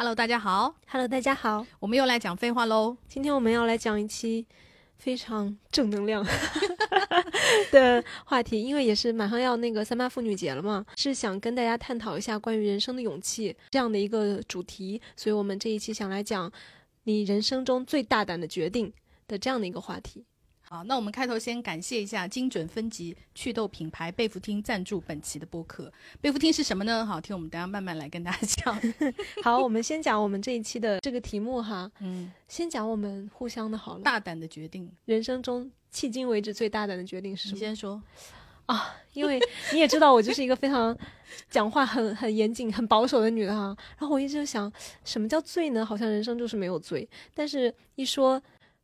Hello，大家好，Hello，大家好，我们又来讲废话喽。今天我们要来讲一期非常正能量 的话题，因为也是马上要那个三八妇女节了嘛，是想跟大家探讨一下关于人生的勇气这样的一个主题，所以我们这一期想来讲你人生中最大胆的决定的这样的一个话题。好，那我们开头先感谢一下精准分级祛痘品牌贝芙汀赞助本期的播客。贝芙汀是什么呢？好，听我们等下慢慢来跟大家讲。好，我们先讲我们这一期的这个题目哈。嗯，先讲我们互相的好了。大胆的决定，人生中迄今为止最大胆的决定是什么？你先说。啊，因为你也知道我就是一个非常讲话很很严谨、很保守的女的哈。然后我一直想，什么叫罪呢？好像人生就是没有罪。但是一说。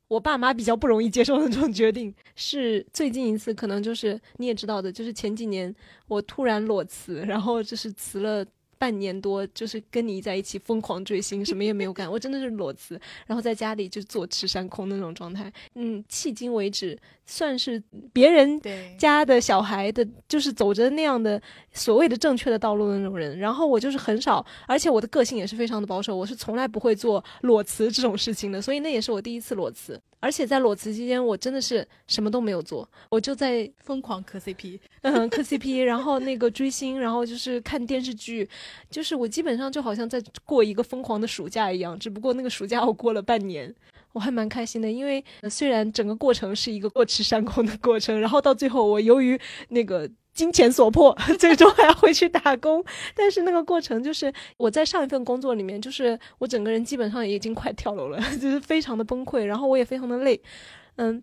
我爸妈比较不容易接受那种决定，是最近一次，可能就是你也知道的，就是前几年我突然裸辞，然后就是辞了。半年多就是跟你在一起疯狂追星，什么也没有干，我真的是裸辞，然后在家里就坐吃山空那种状态。嗯，迄今为止算是别人家的小孩的，就是走着那样的所谓的正确的道路的那种人。然后我就是很少，而且我的个性也是非常的保守，我是从来不会做裸辞这种事情的。所以那也是我第一次裸辞，而且在裸辞期间，我真的是什么都没有做，我就在疯狂磕 CP，嗯，磕 CP，然后那个追星，然后就是看电视剧。就是我基本上就好像在过一个疯狂的暑假一样，只不过那个暑假我过了半年，我还蛮开心的。因为虽然整个过程是一个过吃山空的过程，然后到最后我由于那个金钱所迫，最终还要回去打工，但是那个过程就是我在上一份工作里面，就是我整个人基本上已经快跳楼了，就是非常的崩溃，然后我也非常的累，嗯。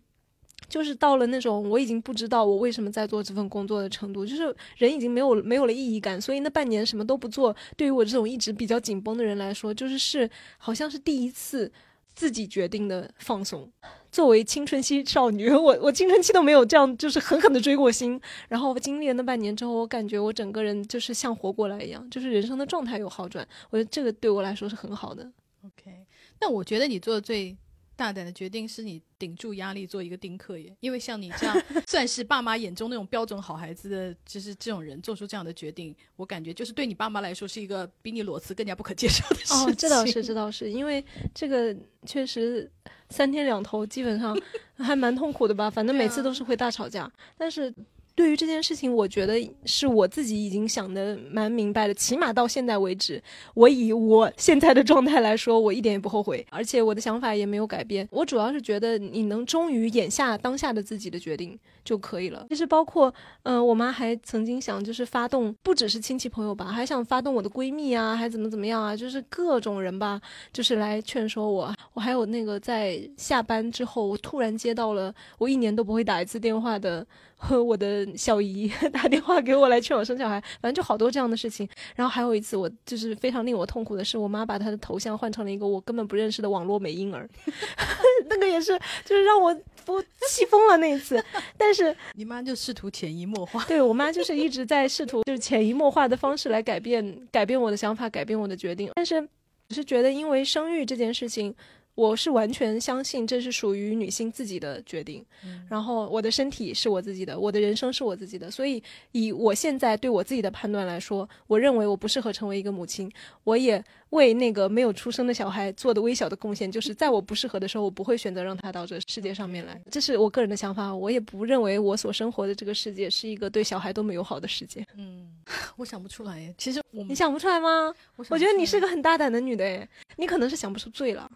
就是到了那种我已经不知道我为什么在做这份工作的程度，就是人已经没有没有了意义感，所以那半年什么都不做，对于我这种一直比较紧绷的人来说，就是是好像是第一次自己决定的放松。作为青春期少女，我我青春期都没有这样就是狠狠的追过星，然后经历了那半年之后，我感觉我整个人就是像活过来一样，就是人生的状态有好转，我觉得这个对我来说是很好的。OK，那我觉得你做的最。大胆的决定是你顶住压力做一个丁克耶，因为像你这样算是爸妈眼中那种标准好孩子的，就是这种人做出这样的决定，我感觉就是对你爸妈来说是一个比你裸辞更加不可接受的事情。哦，这倒是，这倒是，因为这个确实三天两头，基本上 还蛮痛苦的吧。反正每次都是会大吵架，但是。对于这件事情，我觉得是我自己已经想的蛮明白的。起码到现在为止，我以我现在的状态来说，我一点也不后悔，而且我的想法也没有改变。我主要是觉得你能忠于眼下当下的自己的决定就可以了。其实包括，嗯，我妈还曾经想就是发动，不只是亲戚朋友吧，还想发动我的闺蜜啊，还怎么怎么样啊，就是各种人吧，就是来劝说我。我还有那个在下班之后，我突然接到了我一年都不会打一次电话的。和 我的小姨 打电话给我来劝我生小孩，反正就好多这样的事情。然后还有一次，我就是非常令我痛苦的是，我妈把她的头像换成了一个我根本不认识的网络美婴儿，那个也是就是让我我气疯了那一次。但是你妈就试图潜移默化，对我妈就是一直在试图就是潜移默化的方式来改变改变我的想法，改变我的决定。但是我是觉得，因为生育这件事情。我是完全相信这是属于女性自己的决定，然后我的身体是我自己的，我的人生是我自己的，所以以我现在对我自己的判断来说，我认为我不适合成为一个母亲。我也为那个没有出生的小孩做的微小的贡献，就是在我不适合的时候，我不会选择让他到这世界上面来。这是我个人的想法，我也不认为我所生活的这个世界是一个对小孩多么友好的世界。嗯，我想不出来。其实我你想不出来吗？我觉得你是个很大胆的女的，诶，你可能是想不出罪了。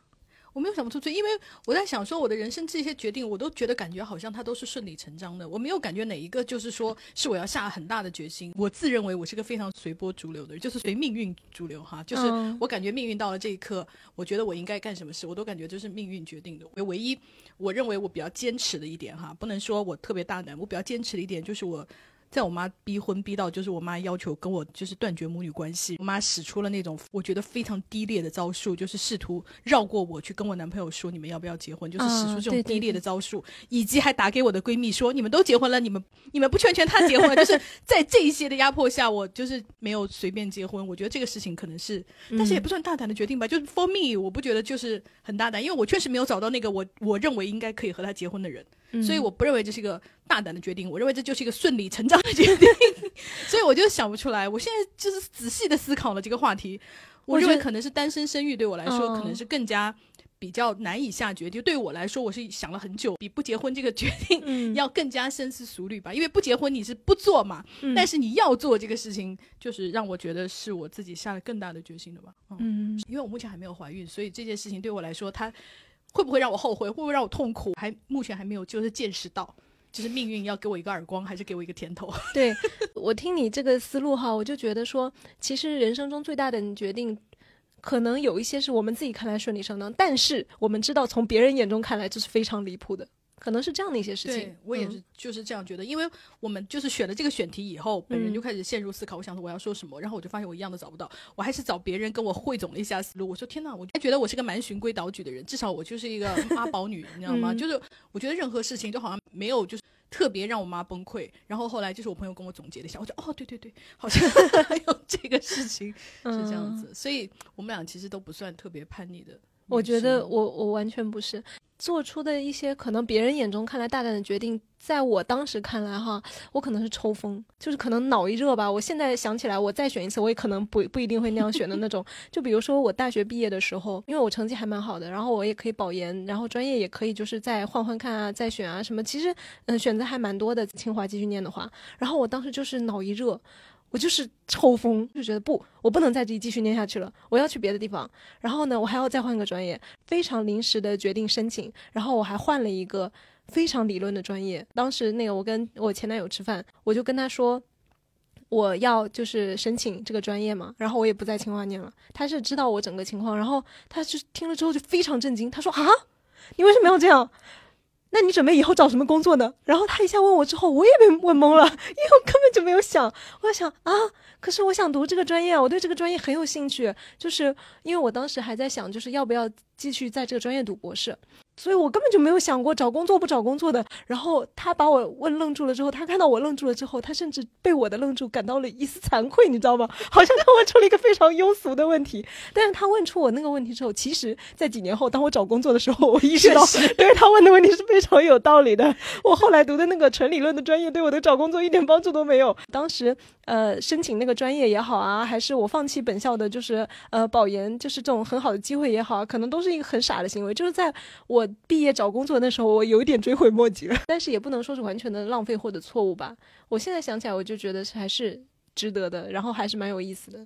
我没有想不出去，因为我在想说，我的人生这些决定，我都觉得感觉好像它都是顺理成章的。我没有感觉哪一个就是说是我要下很大的决心。我自认为我是个非常随波逐流的人，就是随命运逐流哈。就是我感觉命运到了这一刻，我觉得我应该干什么事，我都感觉就是命运决定的。唯一我认为我比较坚持的一点哈，不能说我特别大胆，我比较坚持的一点就是我。在我妈逼婚逼到，就是我妈要求跟我就是断绝母女关系，我妈使出了那种我觉得非常低劣的招数，就是试图绕过我去跟我男朋友说你们要不要结婚，就是使出这种低劣的招数，以及还打给我的闺蜜说你们都结婚了，你们你们不劝劝她结婚，就是 在这一些的压迫下，我就是没有随便结婚。我觉得这个事情可能是，但是也不算大胆的决定吧，就是 for me，我不觉得就是很大胆，因为我确实没有找到那个我我认为应该可以和他结婚的人。所以我不认为这是一个大胆的决定，我认为这就是一个顺理成章的决定。所以我就想不出来。我现在就是仔细的思考了这个话题，我认为可能是单身生育对我来说，可能嗯是更加比较难以下决定。对我来说，我是想了很久，比不结婚这个决定嗯要更加深思熟虑吧。因为不结婚你是不做嘛，嗯但是你要做这个事情，就是让我觉得是我自己下了更大的决心的吧。嗯，嗯因为我目前还没有怀孕，所以这件事情对我来说，它会不会让我后悔，会不会让我痛苦，还目前还没有就是见识到。就是命运要给我一个耳光，还是给我一个甜头？对我听你这个思路哈，我就觉得说，其实人生中最大的决定，可能有一些是我们自己看来顺理成章，但是我们知道从别人眼中看来这是非常离谱的，可能是这样的一些事情对。我也嗯是就是这样觉得，因为我们就是选了这个选题以后，本人嗯就开始陷入思考，我想说我要说什么，然后我就发现我一样都找不到，我还是找别人跟我汇总了一下思路。我说天哪，我还觉得我是个蛮循规蹈矩的人，至少我就是一个 妈宝女，你知道吗？嗯就是我觉得任何事情都好像没有就是。特别让我妈崩溃，然后后来就是我朋友跟我总结了一下，我就哦，对对对，好像 还有这个事情是这样嗯子，所以我们俩其实都不算特别叛逆的。我觉得我我完全不是做出的一些可能别人眼中看来大胆的决定，在我当时看来哈，我可能是抽风，就是可能脑一热吧。我现在想起来，我再选一次，我也可能不不一定会那样选的那种。就比如说我大学毕业的时候，因为我成绩还蛮好的，然后我也可以保研，然后专业也可以就是再换换看啊，再选啊什么。其实嗯选择还蛮多的，清华继续念的话，然后我当时就是脑一热。我就是抽风，就觉得不，我不能在这里继续念下去了，我要去别的地方。然后呢，我还要再换个专业，非常临时的决定申请，然后我还换了一个非常理论的专业。当时那个我跟我前男友吃饭，我就跟他说。我要就是申请这个专业嘛，然后我也不在清华念了。他是知道我整个情况，然后他就听了之后就非常震惊，他说啊，你为什么要这样？那你准备以后找什么工作呢？然后他一下问我之后，我也被问懵了，因为我根本就没有想。我想啊，可是我想读这个专业，我对这个专业很有兴趣，就是因为我当时还在想，就是要不要继续在这个专业读博士。所以我根本就没有想过找工作不找工作的。然后他把我问愣住了之后，他看到我愣住了之后，他甚至被我的愣住感到了一丝惭愧，你知道吗？好像他问出了一个非常庸俗的问题。但是他问出我那个问题之后，其实，在几年后，当我找工作的时候，我意识到，对他问的问题是非常有道理的。我后来读的那个纯理论的专业，对我的找工作一点帮助都没有。当时，呃，申请那个专业也好啊，还是我放弃本校的，就是呃保研，就是这种很好的机会也好，可能都是一个很傻的行为。就是在我毕业找工作那时候，我有一点追悔莫及了，但是也不能说是完全的浪费或者错误吧。我现在想起来，我就觉得是还是值得的，然后还是蛮有意思的。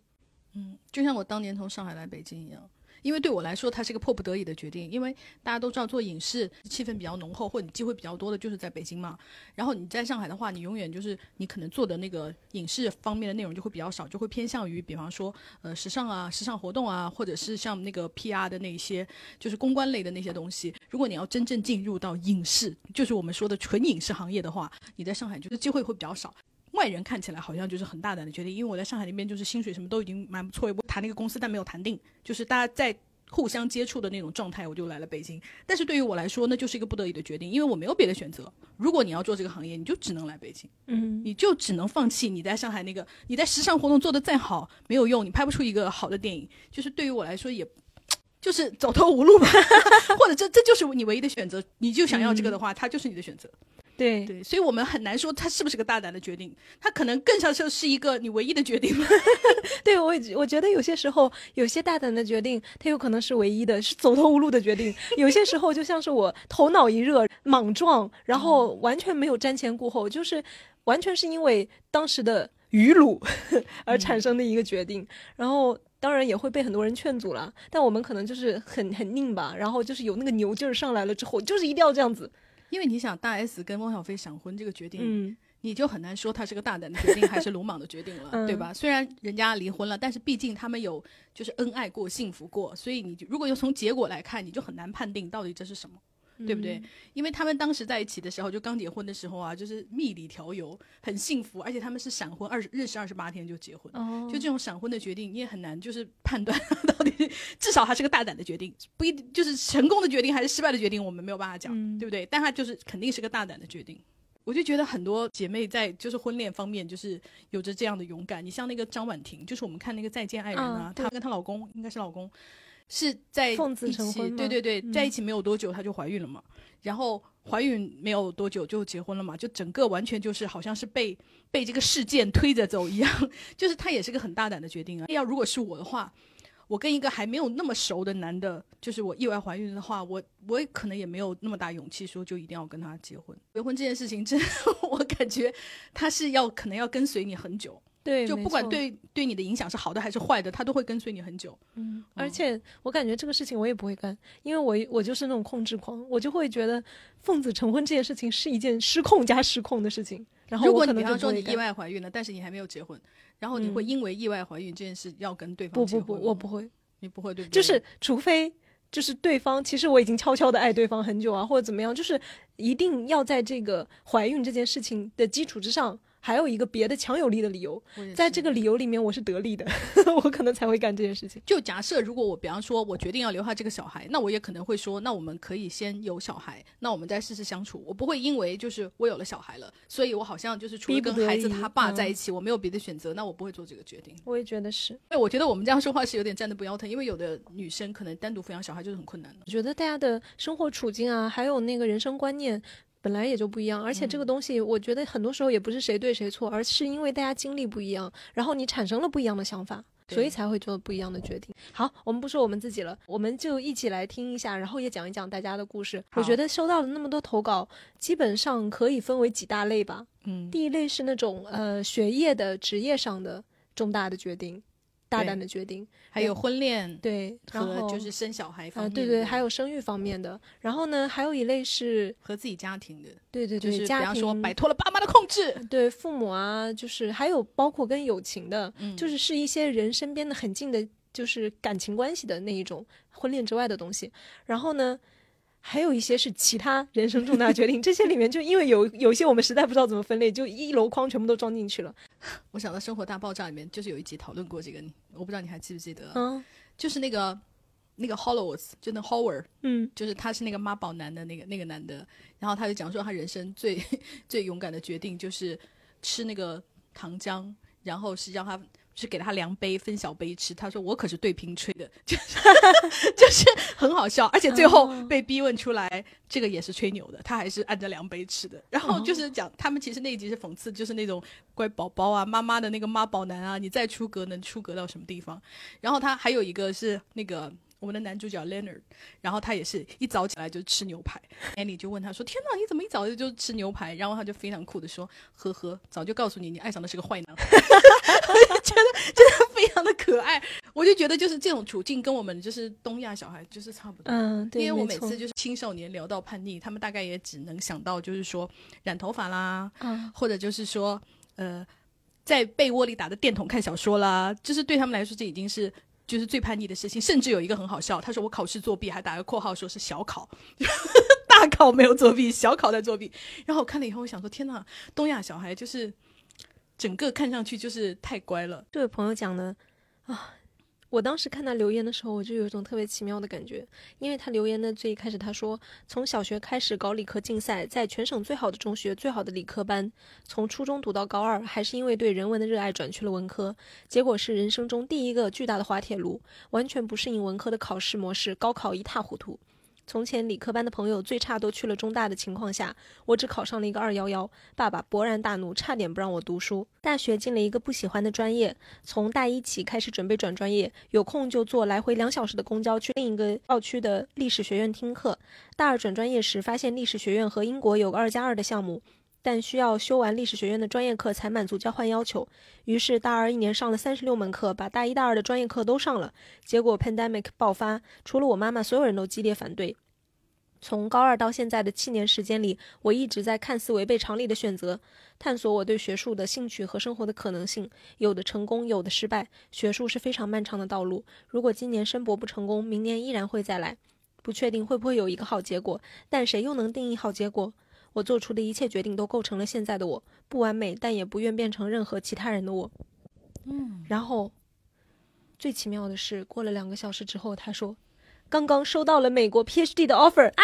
嗯，就像我当年从上海来北京一样，因为对我来说，它是一个迫不得已的决定。因为大家都知道，做影视气氛比较浓厚，或者你机会比较多的，就是在北京嘛。然后你在上海的话，你永远就是你可能做的那个影视方面的内容就会比较少，就会偏向于比方说呃时尚啊、时尚活动啊，或者是像那个 PR 的那些就是公关类的那些东西。如果你要真正进入到影视，就是我们说的纯影视行业的话，你在上海就是机会会比较少。外人看起来好像就是很大胆的决定，因为我在上海那边就是薪水什么都已经蛮不错，我谈那个公司，但没有谈定，就是大家在互相接触的那种状态，我就来了北京。但是对于我来说，那就是一个不得已的决定，因为我没有别的选择。如果你要做这个行业，你就只能来北京，嗯你就只能放弃你在上海那个，你在时尚活动做的再好没有用，你拍不出一个好的电影。就是对于我来说也。就是走投无路吧，或者这这就是你唯一的选择。你就想要这个的话，它就是你的选择。对对，所以我们很难说它是不是个大胆的决定，它可能更像是一个你唯一的决定。对，我我觉得有些时候有些大胆的决定，它有可能是唯一的，是走投无路的决定。有些时候就像是我头脑一热，莽撞，然后完全没有瞻前顾后，就是完全是因为当时的愚鲁 而产生的一个决定。然后当然也会被很多人劝阻了，但我们可能就是很很拧吧，然后就是有那个牛劲儿上来了之后，就是一定要这样子。因为你想，大 S 跟汪小菲闪婚这个决定，嗯你就很难说他是个大胆的决定还是鲁莽的决定了，嗯对吧？虽然人家离婚了，但是毕竟他们有就是恩爱过、幸福过，所以你就如果要从结果来看，你就很难判定到底这是什么。对不对？因为他们当时在一起的时候，就刚结婚的时候啊，就是蜜里调油，很幸福，而且他们是闪婚，二十认识二十八天就结婚。哦，就这种闪婚的决定，你也很难就是判断 到底，至少还是个大胆的决定，不一定就是成功的决定还是失败的决定，我们没有办法讲，嗯对不对？但他就是肯定是个大胆的决定。我就觉得很多姐妹在就是婚恋方面就是有着这样的勇敢。你像那个张婉婷，就是我们看那个《再见爱人》啊，嗯她跟她老公应该是老公是在奉子一起成婚对对对，嗯在一起没有多久她就怀孕了嘛，然后怀孕没有多久就结婚了嘛，就整个完全就是好像是被被这个事件推着走一样，就是她也是个很大胆的决定啊。要如果是我的话。我跟一个还没有那么熟的男的，就是我意外怀孕的话，我我也可能也没有那么大勇气说就一定要跟他结婚。结婚这件事情，真 我感觉他是要可能要跟随你很久，对，就不管对对你的影响是好的还是坏的，他都会跟随你很久。嗯，而且我感觉这个事情我也不会干，因为我我就是那种控制狂，我就会觉得奉子成婚这件事情是一件失控加失控的事情。然后如果你比方说你意外怀孕了，但是你还没有结婚，然后你会嗯因为意外怀孕这件事要跟对方不不不，我不会，你不会对不对？就是除非就是对方其实我已经悄悄的爱对方很久啊，或者怎么样，就是一定要在这个怀孕这件事情的基础之上。还有一个别的强有力的理由，在这个理由里面我是得力的，我可能才会干这件事情。就假设如果我比方说我决定要留下这个小孩，那我也可能会说，那我们可以先有小孩，那我们再试试相处。我不会因为就是我有了小孩了，所以我好像就是除了跟孩子他爸嗯在一起，我没有别的选择，那我不会做这个决定。我也觉得是，哎，我觉得我们这样说话是有点站得不腰疼，因为有的女生可能单独抚养小孩就是很困难的。我觉得大家的生活处境啊，还有那个人生观念。本来也就不一样，而且这个东西，我觉得很多时候也不是谁对谁错，而是因为大家经历不一样，然后你产生了不一样的想法，所以才会做不一样的决定。好，我们不说我们自己了，我们就一起来听一下，然后也讲一讲大家的故事。我觉得收到了那么多投稿，基本上可以分为几大类吧。嗯，第一类是那种呃学业的、职业上的重大的决定，大胆的决定，还有婚恋对，然后和就是生小孩方啊、面的、对对，还有生育方面的。然后呢，还有一类是和自己家庭的，对对对，就是比方说摆脱了爸妈的控制。对父母啊，就是还有包括跟友情的，嗯就是是一些人身边的很近的，就是感情关系的那一种婚恋之外的东西。然后呢，还有一些是其他人生重大决定，这些里面就因为有有些我们实在不知道怎么分类，就一箩筐全部都装进去了。我想到《生活大爆炸》里面就是有一集讨论过这个，我不知道你还记不记得啊？嗯就是那个那个 Hollows，就那 Howard，嗯就是他是那个妈宝男的那个那个男的，然后他就讲说他人生最 最勇敢的决定就是吃那个糖浆，然后是让他是给他量杯分小杯吃。他说我可是对瓶吹的，就是 就是很好笑，而且最后哦被逼问出来，这个也是吹牛的，他还是按着量杯吃的。然后就是讲他们其实那一集是讽刺，就是那种乖宝宝啊，妈妈的那个妈宝男啊，你再出格能出格到什么地方？然后他还有一个是那个我们的男主角 Leonard，然后他也是一早起来就吃牛排。Annie 就问他说：“天哪，你怎么一早就就吃牛排？”然后他就非常酷的说：“呵呵，早就告诉你，你爱上的是个坏男孩。”我就觉得真的非常的可爱。我就觉得就是这种处境跟我们就是东亚小孩就是差不多。嗯，对，因为我每次就是青少年聊到叛逆，他们大概也只能想到就是说染头发啦，嗯，或者就是说呃，在被窝里打着电筒看小说啦，就是对他们来说这已经是就是最叛逆的事情。甚至有一个很好笑，他说我考试作弊，还打个括号说是小考，大考没有作弊，小考在作弊。然后我看了以后，我想说天哪，东亚小孩就是整个看上去就是太乖了。这位朋友讲的啊，我当时看他留言的时候，我就有一种特别奇妙的感觉，因为他留言的最一开始他说，从小学开始搞理科竞赛，在全省最好的中学、最好的理科班，从初中读到高二，还是因为对人文的热爱转去了文科，结果是人生中第一个巨大的滑铁卢，完全不适应文科的考试模式，高考一塌糊涂。从前理科班的朋友最差都去了中大的情况下，我只考上了一个二幺幺，爸爸勃然大怒，差点不让我读书。大学进了一个不喜欢的专业，从大一起开始准备转专业，有空就坐来回两小时的公交去另一个校区的历史学院听课。大二转专业时，发现历史学院和英国有个二加二的项目，但需要修完历史学院的专业课才满足交换要求。于是大二一年上了三十六门课，把大一大二的专业课都上了。结果 pandemic 爆发，除了我妈妈，所有人都激烈反对。从高二到现在的七年时间里，我一直在看似违背常理的选择，探索我对学术的兴趣和生活的可能性，有的成功，有的失败。学术是非常漫长的道路，如果今年申博不成功，明年依然会再来。不确定会不会有一个好结果，但谁又能定义好结果？我做出的一切决定都构成了现在的我，不完美，但也不愿变成任何其他人的我。嗯，然后，最奇妙的是，过了两个小时之后，他说，刚刚收到了美国 PhD 的 offer 啊！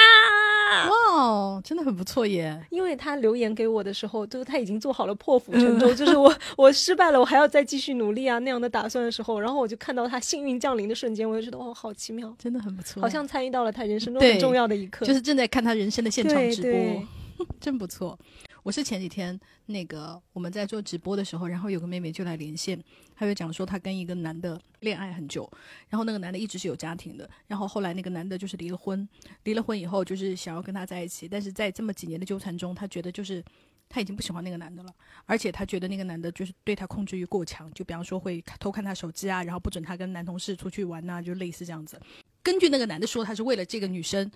哇哦，真的很不错耶。因为他留言给我的时候，就是他已经做好了破釜沉舟，就是我我失败了，我还要再继续努力啊那样的打算的时候，然后我就看到他幸运降临的瞬间，我就觉得哦，好奇妙，真的很不错，好像参与到了他人生中很重要的一刻。就是正在看他人生的现场直播对对，真不错。我是前几天那个我们在做直播的时候，然后有个妹妹就来连线，她就讲说她跟一个男的恋爱很久，然后那个男的一直是有家庭的，然后后来那个男的就是离了婚，离了婚以后就是想要跟她在一起，但是在这么几年的纠缠中，她觉得就是她已经不喜欢那个男的了，而且她觉得那个男的就是对她控制欲过强，就比方说会偷看她手机啊，然后不准她跟男同事出去玩呐、就类似这样子。根据那个男的说，他是为了这个女生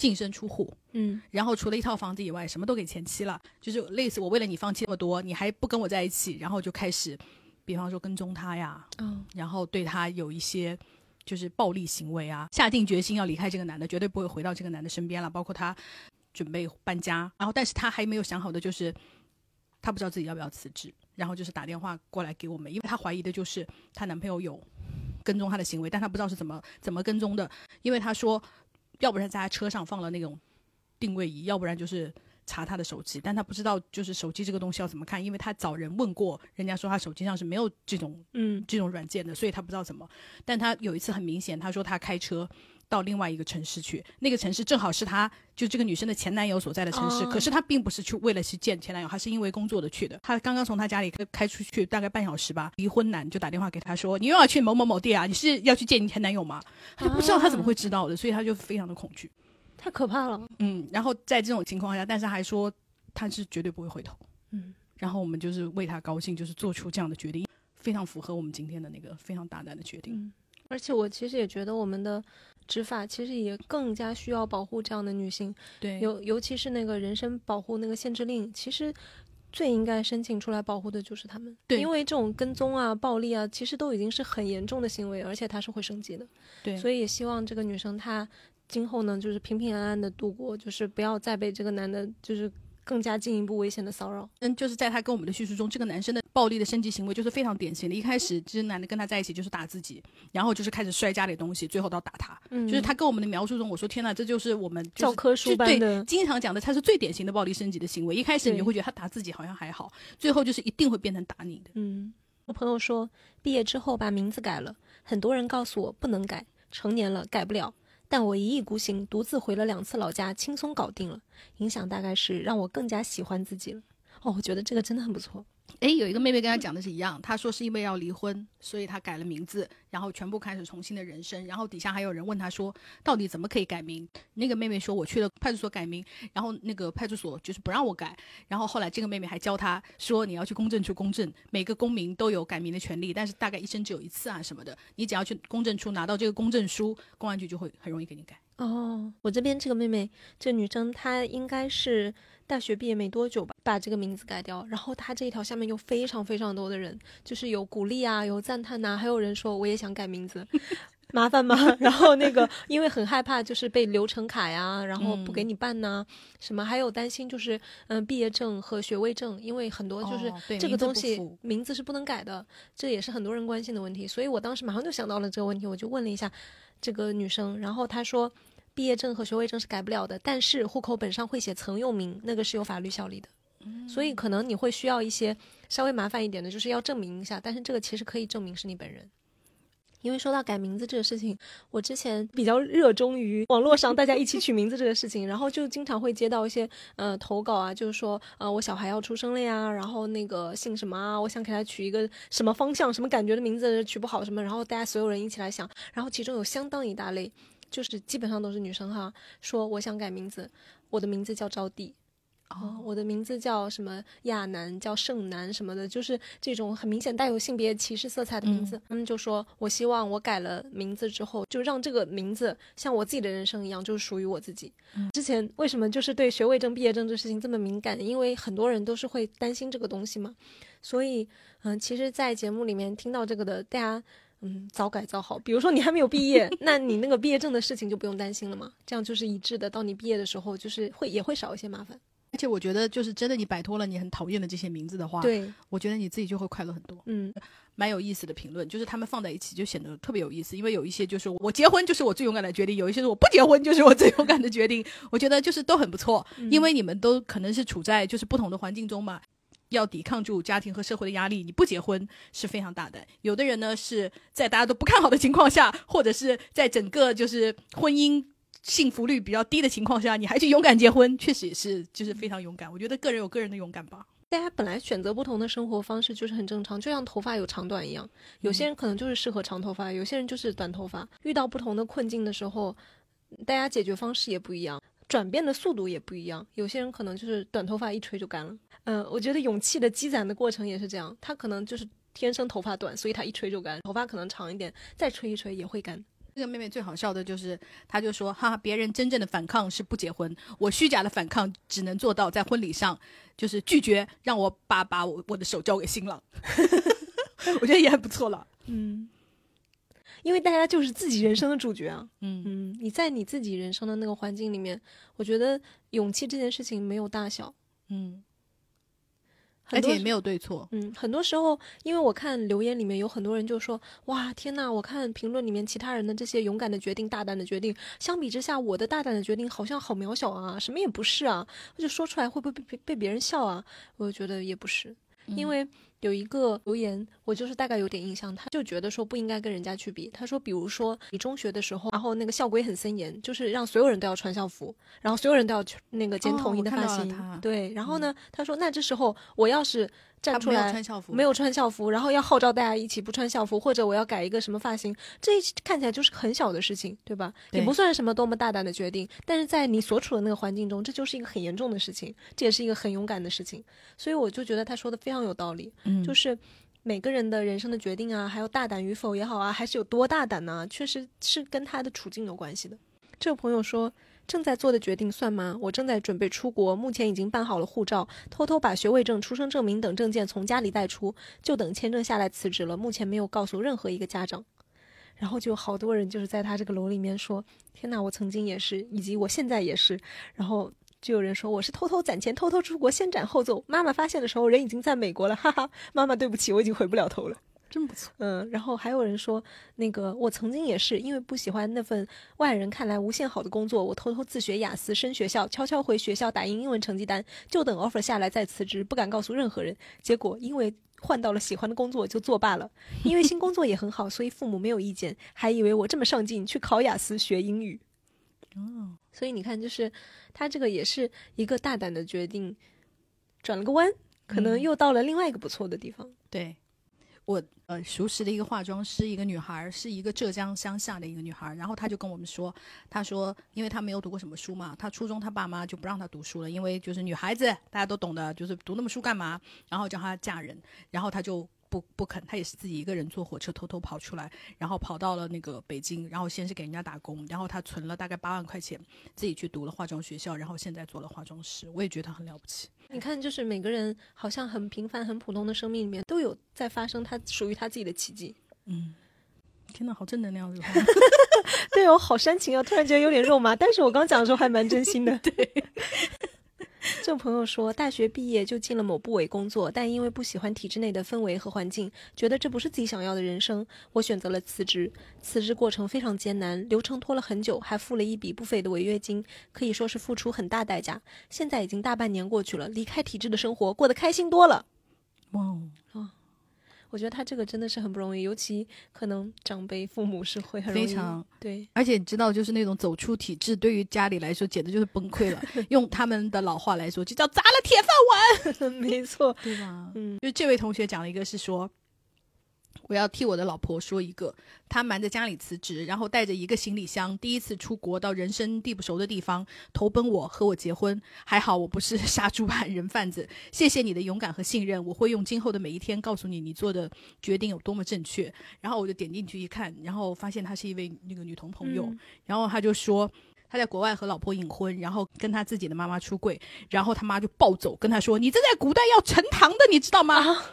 净身出户，嗯。然后除了一套房子以外，什么都给前妻了，就是类似我为了你放弃那么多，你还不跟我在一起，然后就开始，比方说跟踪他呀，嗯然后对他有一些就是暴力行为啊，下定决心要离开这个男的，绝对不会回到这个男的身边了。包括他准备搬家，然后但是他还没有想好的就是，他不知道自己要不要辞职，然后就是打电话过来给我们，因为他怀疑的就是她男朋友有跟踪她的行为，但她不知道是怎么怎么跟踪的，因为她说，要不然在他车上放了那种定位仪，要不然就是。查他的手机，但他不知道就是手机这个东西要怎么看，因为他找人问过，人家说他手机上是没有这种嗯这种软件的，所以他不知道怎么。但他有一次很明显，他说他开车到另外一个城市去，那个城市正好是她就这个女生的前男友所在的城市，哦可是她并不是去为了去见前男友，她是因为工作的去的。她刚刚从她家里开开出去大概半小时吧，离婚男就打电话给她说：“你又要去某某某地啊？你是要去见你前男友吗？”她就不知道她怎么会知道的，所以她就非常的恐惧。太可怕了。嗯，然后在这种情况下，但是还说他是绝对不会回头。嗯，然后我们就是为她高兴，就是做出这样的决定，非常符合我们今天的那个非常大胆的决定。嗯，而且我其实也觉得我们的执法其实也更加需要保护这样的女性，对，尤尤其是那个人身保护那个限制令，其实。最应该申请出来保护的就是他们，对因为这种跟踪啊、暴力啊，其实都已经是很严重的行为，而且它是会升级的。对，所以也希望这个女生她今后呢，就是平平安安的度过，就是不要再被这个男的，就是更加进一步危险的骚扰。嗯，就是在他跟我们的叙述中，这个男生的暴力的升级行为就是非常典型的。一开始，这男的跟他在一起就是打自己，然后就是开始摔家里东西，最后到打他。嗯，就是他跟我们的描述中，我说天呐，这就是我们、就是、教科书对般的，经常讲的，他是最典型的暴力升级的行为。一开始你对会觉得他打自己好像还好，最后就是一定会变成打你的。嗯，我朋友说毕业之后把名字改了，很多人告诉我不能改，成年了改不了。但我一意孤行，独自回了两次老家，轻松搞定了。影响大概是让我更加喜欢自己了。哦，我觉得这个真的很不错。诶，有一个妹妹跟她讲的是一样，她说是因为要离婚，所以她改了名字，然后全部开始重新的人生。然后底下还有人问她说，到底怎么可以改名？那个妹妹说，我去了派出所改名，然后那个派出所就是不让我改。然后后来这个妹妹还教她说，你要去公证处公证，每个公民都有改名的权利，但是大概一生只有一次啊什么的。你只要去公证处拿到这个公证书，公安局就会很容易给你改。哦，我这边这个妹妹，这女生她应该是大学毕业没多久吧，把这个名字改掉。然后他这一条下面有非常非常多的人，就是有鼓励啊，有赞叹呐、还有人说我也想改名字，麻烦吗？然后那个因为很害怕就是被流程卡呀，然后不给你办呐、什么还有担心就是嗯毕业证和学位证，因为很多就是这个东西名字是不能改的，这也是很多人关心的问题。所以我当时马上就想到了这个问题，我就问了一下这个女生，然后她说。毕业证和学位证是改不了的，但是户口本上会写曾用名，那个是有法律效力的。所以可能你会需要一些稍微麻烦一点的，就是要证明一下，但是这个其实可以证明是你本人。因为说到改名字这个事情，我之前比较热衷于网络上大家一起取名字这个事情，然后就经常会接到一些呃投稿啊，就是说呃我小孩要出生了呀，然后那个姓什么啊，我想给他取一个什么方向、什么感觉的名字，取不好什么，然后大家所有人一起来想，然后其中有相当一大类，就是基本上都是女生哈，说我想改名字，我的名字叫招娣。哦，我的名字叫什么亚楠，叫盛楠什么的，就是这种很明显带有性别歧视色彩的名字。他们就说，我希望我改了名字之后，就让这个名字像我自己的人生一样，就是属于我自己。之前为什么就是对学位证、毕业证这事情这么敏感？因为很多人都是会担心这个东西嘛。所以，嗯，其实，在节目里面听到这个的，大家。嗯，早改早好。比如说你还没有毕业，那你那个毕业证的事情就不用担心了嘛。这样就是一致的，到你毕业的时候，就是会也会少一些麻烦。而且我觉得，就是真的你摆脱了你很讨厌的这些名字的话，对，我觉得你自己就会快乐很多。嗯，蛮有意思的评论，就是他们放在一起就显得特别有意思，因为有一些就是我结婚就是我最勇敢的决定，有一些是我不结婚就是我最勇敢的决定，我觉得就是都很不错，因为你们都可能是处在就是不同的环境中嘛。要抵抗住家庭和社会的压力，你不结婚是非常大胆。有的人呢是在大家都不看好的情况下，或者是在整个就是婚姻幸福率比较低的情况下，你还去勇敢结婚，确实也是就是非常勇敢。我觉得个人有个人的勇敢吧。大家本来选择不同的生活方式就是很正常，就像头发有长短一样，有些人可能就是适合长头发，有些人就是短头发。遇到不同的困境的时候，大家解决方式也不一样，转变的速度也不一样。有些人可能就是短头发一吹就干了。嗯，我觉得勇气的积攒的过程也是这样，他可能就是天生头发短，所以他一吹就干；头发可能长一点，再吹一吹也会干。这个妹妹最好笑的就是，她就说：“哈，别人真正的反抗是不结婚，我虚假的反抗只能做到在婚礼上就是拒绝让我把把我我的手交给新郎。”我觉得也很不错了。嗯，因为大家就是自己人生的主角啊。嗯嗯，你在你自己人生的那个环境里面，我觉得勇气这件事情没有大小。嗯。而且也没有对错，嗯，很多时候，因为我看留言里面有很多人就说，哇，天呐，我看评论里面其他人的这些勇敢的决定、大胆的决定，相比之下，我的大胆的决定好像好渺小啊，什么也不是啊，我就说出来会不会被被被别人笑啊？我觉得也不是，因为。有一个留言，我就是大概有点印象，他就觉得说不应该跟人家去比。他说，比如说你中学的时候，然后那个校规很森严，就是让所有人都要穿校服，然后所有人都要那个剪统一的发型。对，然后呢，他说那这时候我要是。站出来，没有穿校服，然后要号召大家一起不穿校服，或者我要改一个什么发型，这看起来就是很小的事情，对吧？也不算什么多么大胆的决定，但是在你所处的那个环境中，这就是一个很严重的事情，这也是一个很勇敢的事情。所以我就觉得他说的非常有道理，就是每个人的人生的决定啊，还有大胆与否也好啊，还是有多大胆呢？确实是跟他的处境有关系的。这个朋友说。正在做的决定算吗？我正在准备出国，目前已经办好了护照，偷偷把学位证、出生证明等证件从家里带出，就等签证下来辞职了。目前没有告诉任何一个家长。然后就好多人就是在他这个楼里面说：“天哪，我曾经也是，以及我现在也是。”然后就有人说：“我是偷偷攒钱，偷偷出国，先斩后奏。妈妈发现的时候，人已经在美国了。”哈哈，妈妈对不起，我已经回不了头了。真不错，嗯，然后还有人说，那个我曾经也是因为不喜欢那份外人看来无限好的工作，我偷偷自学雅思升学校，悄悄回学校打印英文成绩单，就等 offer 下来再辞职，不敢告诉任何人。结果因为换到了喜欢的工作，就作罢了。因为新工作也很好，所以父母没有意见，还以为我这么上进去考雅思学英语。哦，所以你看，就是他这个也是一个大胆的决定，转了个弯，可能又到了另外一个不错的地方。对。我呃熟识的一个化妆师，一个女孩，是一个浙江乡下的一个女孩，然后她就跟我们说，她说，因为她没有读过什么书嘛，她初中她爸妈就不让她读书了，因为就是女孩子大家都懂的，就是读那么书干嘛？然后叫她嫁人，然后她就。不不肯，他也是自己一个人坐火车偷偷跑出来，然后跑到了那个北京，然后先是给人家打工，然后他存了大概八万块钱，自己去读了化妆学校，然后现在做了化妆师。我也觉得很了不起。你看，就是每个人好像很平凡、很普通的生命里面，都有在发生他属于他自己的奇迹。嗯，天哪，好正能量，对哦，好煽情啊！突然觉得有点肉麻，但是我刚讲的时候还蛮真心的。对。这朋友说，大学毕业就进了某部委工作，但因为不喜欢体制内的氛围和环境，觉得这不是自己想要的人生，我选择了辞职。辞职过程非常艰难，流程拖了很久，还付了一笔不菲的违约金，可以说是付出很大代价。现在已经大半年过去了，离开体制的生活过得开心多了。哇哦。我觉得他这个真的是很不容易，尤其可能长辈父母是会很非常对，而且你知道，就是那种走出体制，对于家里来说简直就是崩溃了。用他们的老话来说，就叫砸了铁饭碗。没错，对吧？嗯，就这位同学讲了一个，是说。我要替我的老婆说一个，她瞒着家里辞职，然后带着一个行李箱，第一次出国到人生地不熟的地方，投奔我和我结婚。还好我不是 杀猪盘人贩子。谢谢你的勇敢和信任，我会用今后的每一天告诉你你做的决定有多么正确。然后我就点进去一看，然后发现她是一位那个女同朋友，然后她就说他在国外和老婆隐婚，然后跟他自己的妈妈出柜，然后他妈就暴走跟他说：“你这在古代要呈堂的，你知道吗？”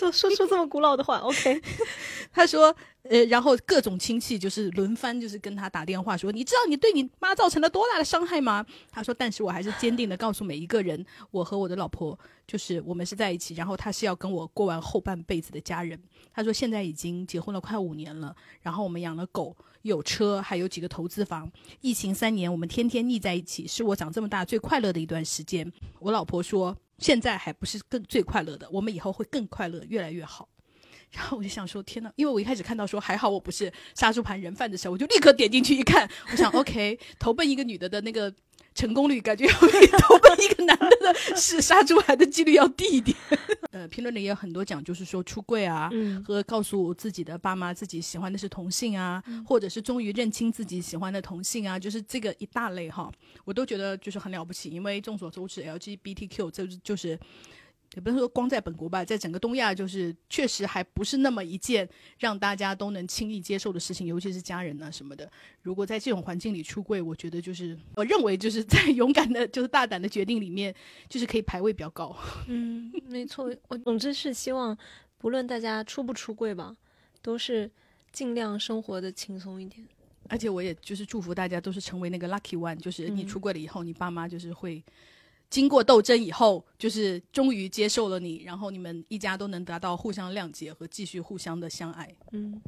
说说出这么古老的话，OK？他说，呃，然后各种亲戚就是轮番就是跟他打电话说，你知道你对你妈造成了多大的伤害吗？他说，但是我还是坚定的告诉每一个人，我和我的老婆就是我们是在一起，然后他是要跟我过完后半辈子的家人。他说，现在已经结婚了快五年了，然后我们养了狗，有车，还有几个投资房。疫情三年，我们天天腻在一起，是我长这么大最快乐的一段时间。我老婆说。现在还不是更最快乐的，我们以后会更快乐，越来越好。然后我就想说，天呐，因为我一开始看到说还好我不是杀猪盘人贩的时候，我就立刻点进去一看，我想 OK，投奔一个女的的那个成功率感觉要比投奔一个男的的是杀猪盘的几率要低一点。呃，评论里也有很多讲，就是说出柜啊，嗯和告诉自己的爸妈自己喜欢的是同性啊，或者是终于认清自己喜欢的同性啊，就是这个一大类哈，我都觉得就是很了不起，因为众所周知，LGBTQ 这就是。也不是说光在本国吧，在整个东亚，就是确实还不是那么一件让大家都能轻易接受的事情，尤其是家人啊什么的。如果在这种环境里出柜，我觉得就是我认为就是在 勇敢的，就是大胆的决定里面，就是可以排位比较高。嗯，没错，我总之是希望，不论大家出不出柜吧，都是尽量生活的轻松一点。而且我也就是祝福大家都是成为那个 lucky one，就是你嗯出柜了以后，你爸妈就是会经过斗争以后，就是终于接受了你，然后你们一家都能达到互相谅解和继续互相的相爱。嗯，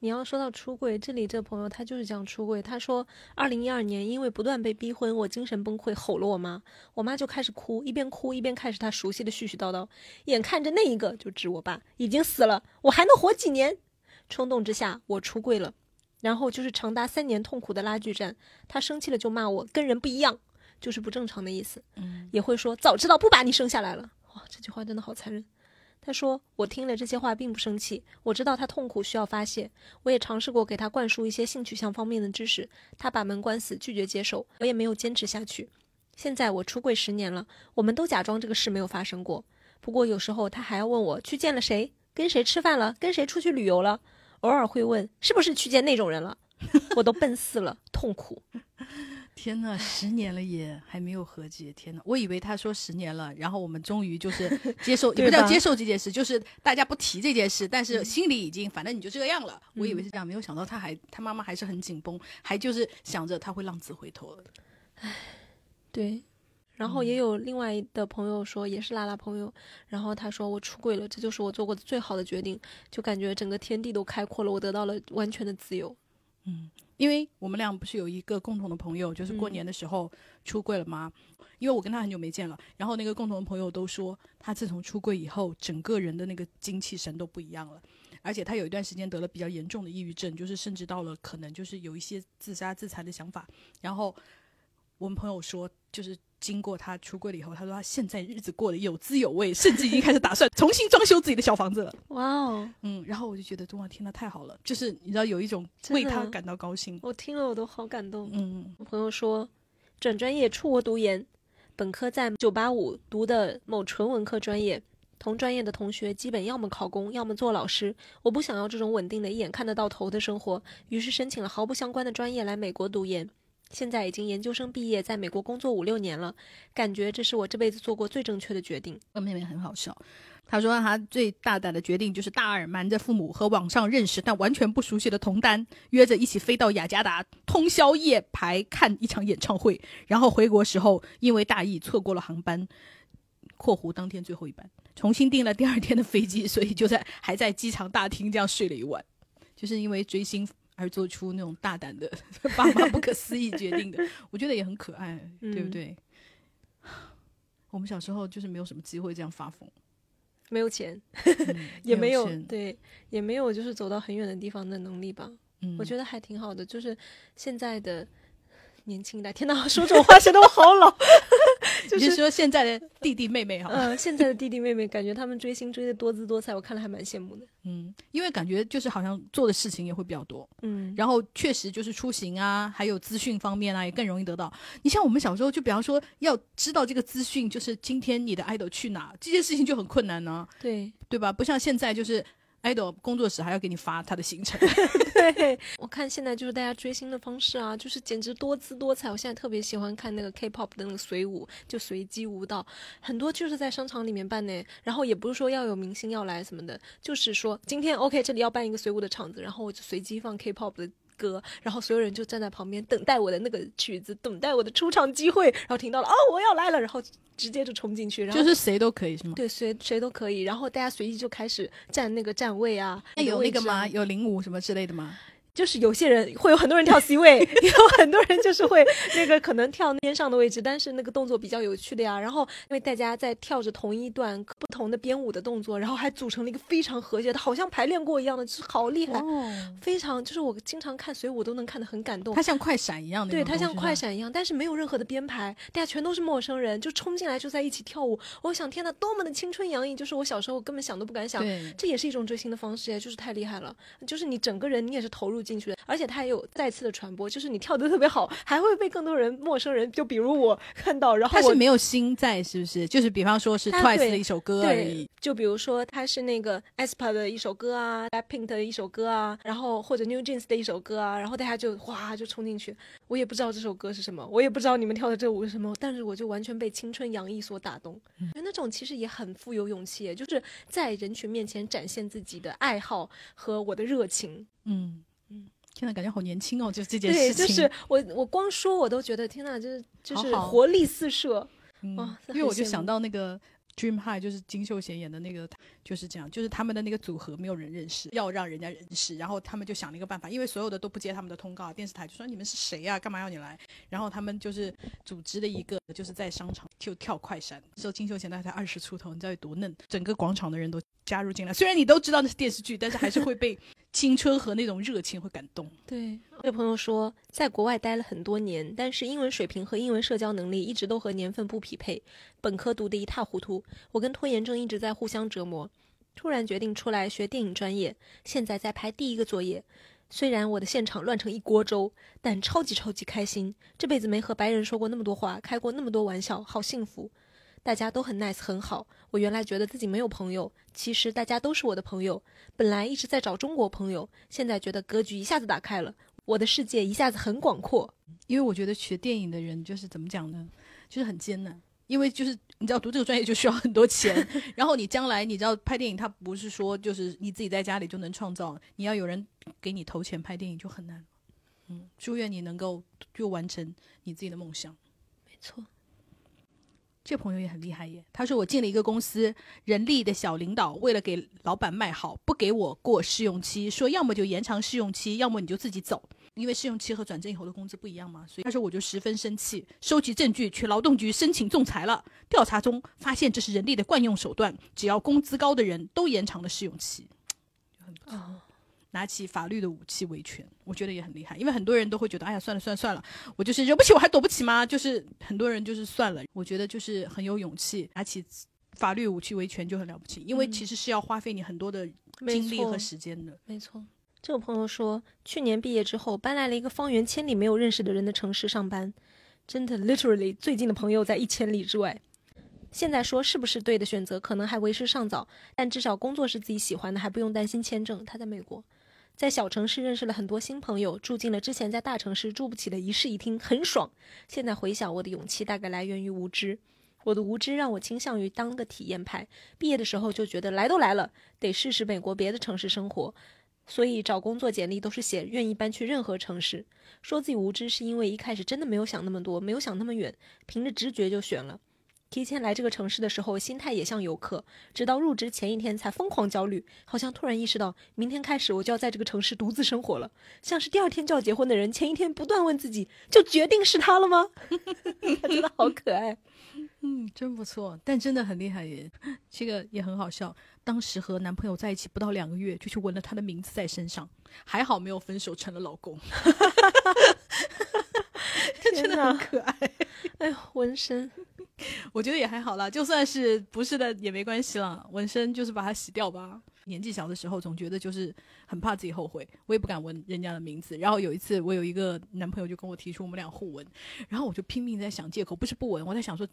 你要说到出柜，这里这朋友他就是这样出柜。他说，二零一二年因为不断被逼婚，我精神崩溃，吼了我妈，我妈就开始哭，一边哭一边开始她熟悉的絮絮叨叨，眼看着那一个就指我爸已经死了，我还能活几年？冲动之下，我出柜了，然后就是长达三年痛苦的拉锯战。他生气了就骂我跟人不一样，就是不正常的意思。嗯，也会说早知道不把你生下来了。哇，这句话真的好残忍。他说：“我听了这些话并不生气，我知道他痛苦需要发泄。我也尝试过给他灌输一些性取向方面的知识，他把门关死，拒绝接受，我也没有坚持下去。现在我出柜十年了，我们都假装这个事没有发生过。不过有时候他还要问我去见了谁，跟谁吃饭了，跟谁出去旅游了，偶尔会问是不是去见那种人了，我都笨死了，痛苦。天呐，十年了也还没有和解，天呐，我以为他说十年了，然后我们终于就是 接受，也不叫接受这件事，就是大家不提这件事，但是心里已经反正你就这样了。我以为是这样，没有想到他还他妈妈还是很紧绷，还就是想着他会浪子回头了。对，然后也有另外的朋友说，也是拉拉朋友，然后他说我出轨了，这就是我做过的最好的决定，就感觉整个天地都开阔了，我得到了完全的自由。因为我们俩不是有一个共同的朋友，就是过嗯年的时候出柜了吗？因为我跟他很久没见了，然后那个共同的朋友都说，他自从出柜以后，整个人的那个精气神都不一样了。而且他有一段时间得了比较严重的抑郁症，就是甚至到了可能就是有一些自杀自残的想法。然后我们朋友说，就是经过他出柜了以后，他说他现在日子过得有滋有味，甚至已经开始打算重新装修自己的小房子了。哇哦，嗯，然后我就觉得哇，天呐，太好了！就是你知道有一种为他感到高兴。我听了我都好感动。嗯，我朋友说，转专业出国读研，本科在九八五读的某纯文科专业，同专业的同学基本要么考公，要么做老师。我不想要这种稳定的、一眼看得到头的生活，于是申请了毫不相关的专业来美国读研。现在已经研究生毕业，在美国工作五六年了，感觉这是我这辈子做过最正确的决定。我妹妹很好笑，她说她最大胆的决定就是大二瞒着父母和网上认识但完全不熟悉的同单约着一起飞到雅加达通宵夜排看一场演唱会，然后回国时候因为大意错过了航班（括弧当天最后一班），重新订了第二天的飞机，所以就在还在机场大厅这样睡了一晚，就是因为追星。而做出那种大胆的爸妈不可思议决定的，我觉得也很可爱，对不嗯对？我们小时候就是没有什么机会这样发疯，没有钱，嗯也没有钱对，也没有就是走到很远的地方的能力吧。嗯，我觉得还挺好的，就是现在的年轻一代，天哪，说这种话 显得我好老。就你是说现在的弟弟妹妹哈，呃，现在的弟弟妹妹，感觉他们追星追的多姿多彩，我看了还蛮羡慕的。嗯，因为感觉就是好像做的事情也会比较多，嗯，然后确实就是出行啊，还有资讯方面啊，也更容易得到。你像我们小时候，就比方说要知道这个资讯，就是今天你的 idol 去哪，这件事情就很困难呢、对对吧？不像现在就是 idol 工作室还要给你发他的行程，对，我看现在就是大家追星的方式啊，就是简直多姿多彩。我现在特别喜欢看那个 K-pop 的那个随舞，就随机舞蹈，很多就是在商场里面办呢。然后也不是说要有明星要来什么的，就是说今天 OK 这里要办一个随舞的场子，然后我就随机放 K-pop 的。歌，然后所有人就站在旁边等待我的那个曲子，等待我的出场机会。然后听到了哦，我要来了，然后直接就冲进去，然后就是谁都可以是吗？对谁谁都可以。然后大家随意就开始站那个站位啊，那有那个吗？有领舞什么之类的吗？就是有些人会有很多人跳 C 位，有很多人就是会那个可能跳边上的位置，但是那个动作比较有趣的呀。然后因为大家在跳着同一段不同的编舞的动作，然后还组成了一个非常和谐的，好像排练过一样的，就是好厉害，非常就是我经常看随舞都能看得很感动。它像快闪一样的，对，它像快闪一样，但是没有任何的编排，大家全都是陌生人，就冲进来就在一起跳舞。我想天呐，多么的青春洋溢，就是我小时候根本想都不敢想。这也是一种追星的方式呀，就是太厉害了，就是你整个人你也是投入进去的，而且它也有再次的传播，就是你跳得特别好，还会被更多人陌生人，就比如我看到，然后他是没有心在，是不是？就是比方说是 Twice 的一首歌而已，就比如说他是那个 aespa 的一首歌啊，Blackpink 的一首歌啊，然后或者 New Jeans 的一首歌啊，然后大家就哗就冲进去，我也不知道这首歌是什么，我也不知道你们跳的这舞是什么，但是我就完全被青春洋溢所打动，就那种其实也很富有勇气，就是在人群面前展现自己的爱好和我的热情，嗯。天呐，感觉好年轻哦！就这件事情，就是我我光说我都觉得天呐，就是就是活力四射嗯！因为我就想到那个 Dream High，就是金秀贤演的那个，就是这样，就是他们的那个组合没有人认识，要让人家认识，然后他们就想了一个办法，因为所有的都不接他们的通告，电视台就说你们是谁呀？干嘛要你来？然后他们就是组织了一个，就是在商场就跳快闪，那时候金秀贤大概才二十出头，你知道有多嫩？整个广场的人都加入进来，虽然你都知道那是电视剧，但是还是会被。青春和那种热情会感动。对，有朋友说，在国外待了很多年，但是英文水平和英文社交能力一直都和年份不匹配，本科读得一塌糊涂。我跟拖延症一直在互相折磨，突然决定出来学电影专业，现在在拍第一个作业。虽然我的现场乱成一锅粥，但超级超级开心。这辈子没和白人说过那么多话，开过那么多玩笑，好幸福。大家都很 nice 很好。我原来觉得自己没有朋友，其实大家都是我的朋友。本来一直在找中国朋友，现在觉得格局一下子打开了，我的世界一下子很广阔。因为我觉得学电影的人就是怎么讲呢？就是很艰难，因为就是你知道读这个专业就需要很多钱，然后你将来你知道拍电影，它不是说就是你自己在家里就能创造，你要有人给你投钱拍电影就很难。嗯，祝愿你能够就完成你自己的梦想。没错。这朋友也很厉害耶，他说我进了一个公司，人力的小领导为了给老板卖好，不给我过试用期，说要么就延长试用期，要么你就自己走，因为试用期和转正以后的工资不一样嘛。所以他说我就十分生气，收集证据去劳动局申请仲裁了。调查中发现这是人力的惯用手段，只要工资高的人都延长了试用期。很拿起法律的武器维权，我觉得也很厉害。因为很多人都会觉得，哎呀，算了算了算了，我就是惹不起，我还躲不起吗？就是很多人就是算了。我觉得就是很有勇气，拿起法律武器维权就很了不起。因为其实是要花费你很多的精力和时间的。没错。这个朋友说，去年毕业之后搬来了一个方圆千里没有认识的人的城市上班，真的 literally 最近的朋友在一千里之外。现在说是不是对的选择，可能还为时尚早，但至少工作是自己喜欢的，还不用担心签证。他在美国。在小城市认识了很多新朋友，住进了之前在大城市住不起的一室一厅，很爽。现在回想，我的勇气大概来源于无知。我的无知让我倾向于当个体验派。毕业的时候就觉得来都来了，得试试美国别的城市生活，所以找工作简历都是写愿意搬去任何城市。说自己无知是因为一开始真的没有想那么多，没有想那么远，凭着直觉就选了。提前来这个城市的时候，心态也像游客，直到入职前一天才疯狂焦虑，好像突然意识到，明天开始我就要在这个城市独自生活了，像是第二天就要结婚的人，前一天不断问自己，就决定是他了吗？他真的好可爱，嗯，真不错，但真的很厉害耶，这个也很好笑。当时和男朋友在一起不到两个月，就去纹了他的名字在身上，还好没有分手，成了老公。真的很可爱，哎呦，纹身。我觉得也还好啦，就算是不是的也没关系了。纹身就是把它洗掉吧。年纪小的时候总觉得就是很怕自己后悔，我也不敢纹人家的名字。然后有一次我有一个男朋友就跟我提出我们俩互纹，然后我就拼命在想借口，不是不纹，我在想说。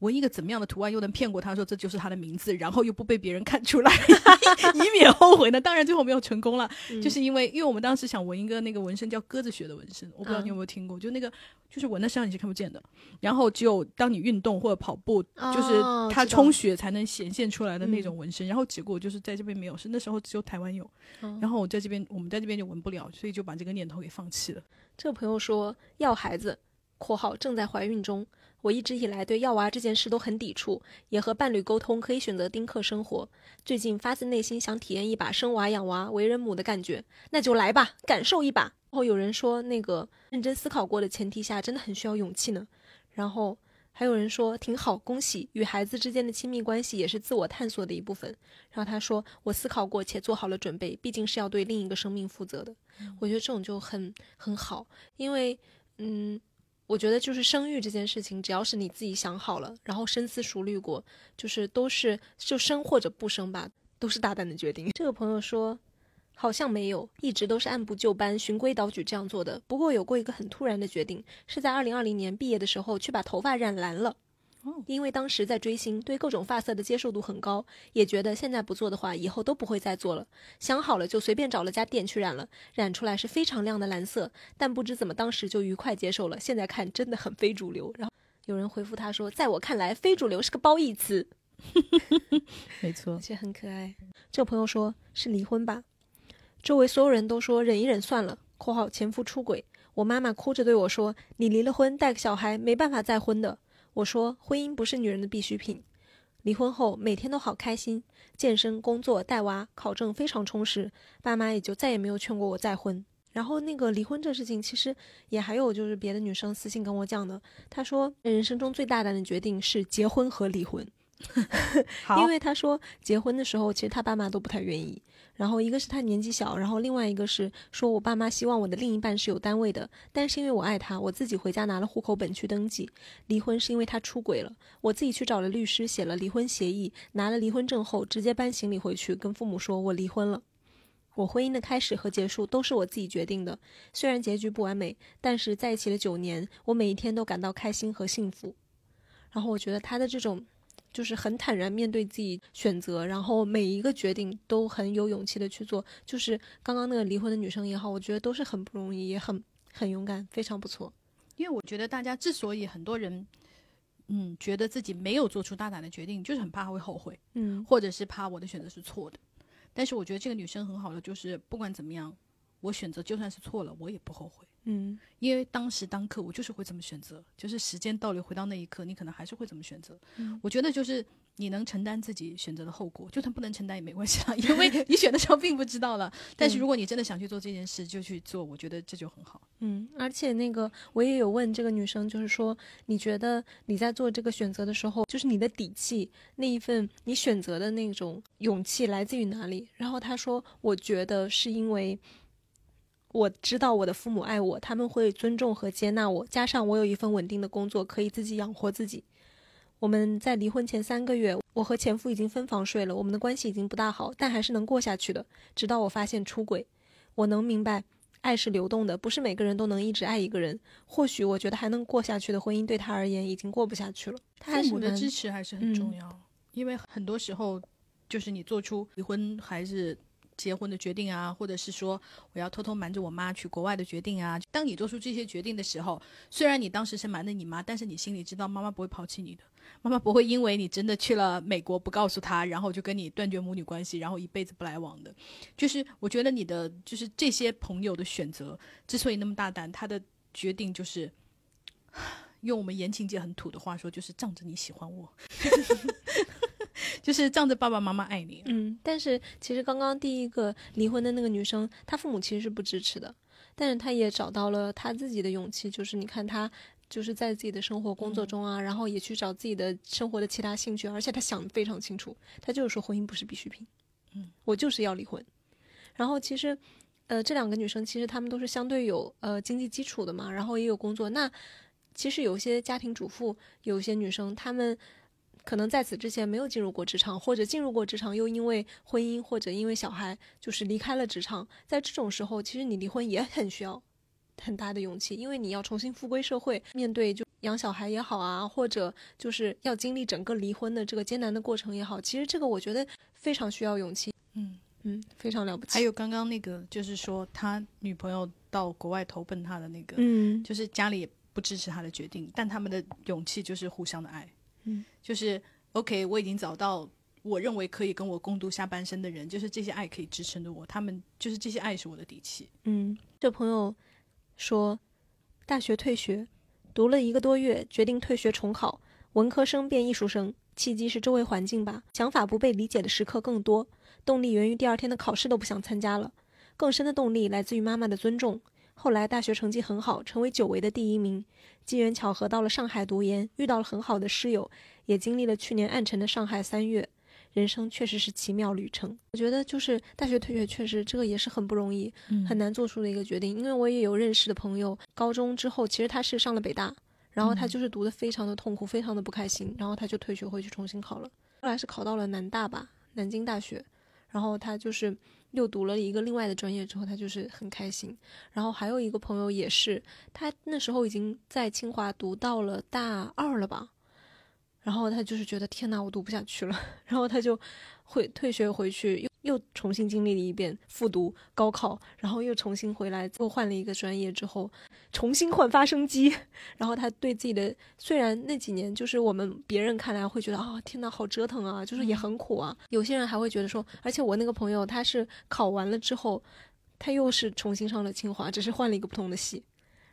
纹一个怎么样的图案又能骗过他说这就是他的名字，然后又不被别人看出来，以免后悔呢？当然最后没有成功了，就是因为因为我们当时想纹一个那个纹身叫鸽子血的纹身，我不知道你有没有听过，就那个就是纹在身上你是看不见的，然后只有当你运动或者跑步，就是它充血才能显现出来的那种纹身。然后结果就是在这边没有，是那时候只有台湾有，然后我在这边我们在这边就纹不了，所以就把这个念头给放弃了。这个朋友说要孩子（括号正在怀孕中）。我一直以来对要娃这件事都很抵触，也和伴侣沟通可以选择丁克生活。最近发自内心想体验一把生娃养娃、为人母的感觉，那就来吧，感受一把。然后有人说，那个认真思考过的前提下，真的很需要勇气呢。然后还有人说挺好，恭喜，与孩子之间的亲密关系也是自我探索的一部分。然后他说，我思考过且做好了准备，毕竟是要对另一个生命负责的。我觉得这种就很很好，因为嗯。我觉得就是生育这件事情，只要是你自己想好了，然后深思熟虑过，就是都是就生或者不生吧，都是大胆的决定。这个朋友说，好像没有，一直都是按部就班、循规蹈矩这样做的。不过有过一个很突然的决定，是在二零二零年毕业的时候去把头发染蓝了。因为当时在追星，对各种发色的接受度很高，也觉得现在不做的话，以后都不会再做了。想好了就随便找了家店去染了，染出来是非常亮的蓝色。但不知怎么当时就愉快接受了，现在看真的很非主流。然后有人回复他说，在我看来，非主流是个褒义词。没错，而且很可爱。这个朋友说是离婚吧？周围所有人都说忍一忍算了。（括号前夫出轨）我妈妈哭着对我说：“你离了婚，带个小孩，没办法再婚的。”我说，婚姻不是女人的必需品。离婚后每天都好开心，健身、工作、带娃、考证非常充实。爸妈也就再也没有劝过我再婚。然后那个离婚这事情，其实也还有就是别的女生私信跟我讲的，她说人生中最大胆的决定是结婚和离婚。因为他说结婚的时候，其实他爸妈都不太愿意。然后一个是他年纪小，然后另外一个是说我爸妈希望我的另一半是有单位的，但是因为我爱他，我自己回家拿了户口本去登记。离婚是因为他出轨了，我自己去找了律师写了离婚协议，拿了离婚证后直接搬行李回去跟父母说我离婚了。我婚姻的开始和结束都是我自己决定的，虽然结局不完美，但是在一起了九年，我每一天都感到开心和幸福。然后我觉得他的这种。就是很坦然面对自己选择，然后每一个决定都很有勇气的去做。就是刚刚那个离婚的女生也好，我觉得都是很不容易，也很很勇敢，非常不错。因为我觉得大家之所以很多人，嗯，觉得自己没有做出大胆的决定，就是很怕会后悔，嗯，或者是怕我的选择是错的。但是我觉得这个女生很好的，就是不管怎么样，我选择就算是错了，我也不后悔。嗯，因为当时当刻我就是会这么选择，就是时间倒流回到那一刻，你可能还是会这么选择。嗯，我觉得就是你能承担自己选择的后果，就算不能承担也没关系啦，因为你选的时候并不知道了。但是如果你真的想去做这件事，就去做，我觉得这就很好。嗯，而且那个我也有问这个女生，就是说你觉得你在做这个选择的时候，就是你的底气那一份你选择的那种勇气来自于哪里？然后她说，我觉得是因为。我知道我的父母爱我，他们会尊重和接纳我，加上我有一份稳定的工作，可以自己养活自己。我们在离婚前三个月，我和前夫已经分房睡了，我们的关系已经不大好，但还是能过下去的。直到我发现出轨，我能明白，爱是流动的，不是每个人都能一直爱一个人。或许我觉得还能过下去的婚姻，对他而言已经过不下去了。父母的支持还是很重要，因为很多时候，就是你做出离婚还是。结婚的决定啊，或者是说我要偷偷瞒着我妈去国外的决定啊。当你做出这些决定的时候，虽然你当时是瞒着你妈，但是你心里知道妈妈不会抛弃你的，妈妈不会因为你真的去了美国不告诉她，然后就跟你断绝母女关系，然后一辈子不来往的。就是我觉得你的就是这些朋友的选择之所以那么大胆，他的决定就是 用我们言情界很土的话说，就是仗着你喜欢我。就是仗着爸爸妈妈爱你，嗯，但是其实刚刚第一个离婚的那个女生，她父母其实是不支持的，但是她也找到了她自己的勇气，就是你看她就是在自己的生活工作中啊，然后也去找自己的生活的其他兴趣，而且她想的非常清楚，她就是说婚姻不是必需品，嗯，我就是要离婚。然后其实，呃，这两个女生其实她们都是相对有呃经济基础的嘛，然后也有工作。那其实有些家庭主妇，有些女生她们。可能在此之前没有进入过职场，或者进入过职场又因为婚姻或者因为小孩就是离开了职场。在这种时候，其实你离婚也很需要很大的勇气，因为你要重新复归社会，面对就养小孩也好啊，或者就是要经历整个离婚的这个艰难的过程也好，其实这个我觉得非常需要勇气。嗯嗯，非常了不起。还有刚刚那个，就是说他女朋友到国外投奔他的那个，嗯，就是家里也不支持他的决定，但他们的勇气就是互相的爱。嗯，就是 OK，我已经找到我认为可以跟我共度下半生的人，就是这些爱可以支撑着我，他们就是这些爱是我的底气。嗯，这朋友说，大学退学，读了一个多月，决定退学重考，文科生变艺术生。契机是周围环境吧，想法不被理解的时刻更多。动力源于第二天的考试都不想参加了，更深的动力来自于妈妈的尊重。后来大学成绩很好，成为久违的第一名。机缘巧合到了上海读研，遇到了很好的室友，也经历了去年暗沉的上海三月。人生确实是奇妙旅程。我觉得就是大学退学，确实这个也是很不容易，很难做出的一个决定。因为我也有认识的朋友，高中之后其实他是上了北大，然后他就是读的非常的痛苦，非常的不开心，然后他就退学回去重新考了。后来是考到了南大吧，南京大学，然后他就是又读了一个另外的专业之后，他就是很开心。然后还有一个朋友也是，他那时候已经在清华读到了大二了吧。然后他就是觉得天呐，我读不下去了，然后他就会退学回去，又又重新经历了一遍复读高考，然后又重新回来，又换了一个专业之后，重新焕发生机。然后他对自己的虽然那几年就是我们别人看来会觉得啊天哪，好折腾啊，就是也很苦啊。有些人还会觉得说，而且我那个朋友他是考完了之后，他又是重新上了清华，只是换了一个不同的系，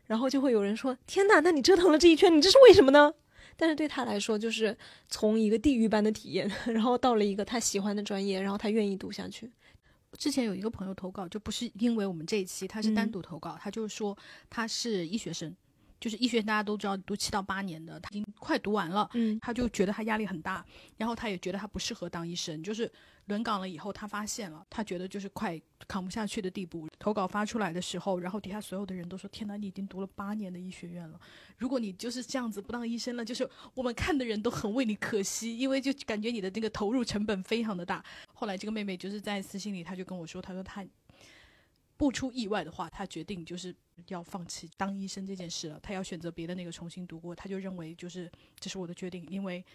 然后就会有人说天哪，那你折腾了这一圈，你这是为什么呢？但是对他来说，就是从一个地狱般的体验，然后到了一个他喜欢的专业，然后他愿意读下去。之前有一个朋友投稿，就不是因为我们这一期，他是单独投稿，他就是说他是医学生，就是医学大家都知道读七到八年的，他已经快读完了，嗯，他就觉得他压力很大，然后他也觉得他不适合当医生，就是。轮岗了以后，他发现了，他觉得就是快扛不下去的地步。投稿发出来的时候，然后底下所有的人都说：“天哪，你已经读了八年的医学院了，如果你就是这样子不当医生了，就是我们看的人都很为你可惜，因为就感觉你的那个投入成本非常的大。”后来这个妹妹就是在私信里，她就跟我说：“她说她不出意外的话，她决定就是要放弃当医生这件事了，她要选择别的那个重新读过。她就认为就是这是我的决定，因为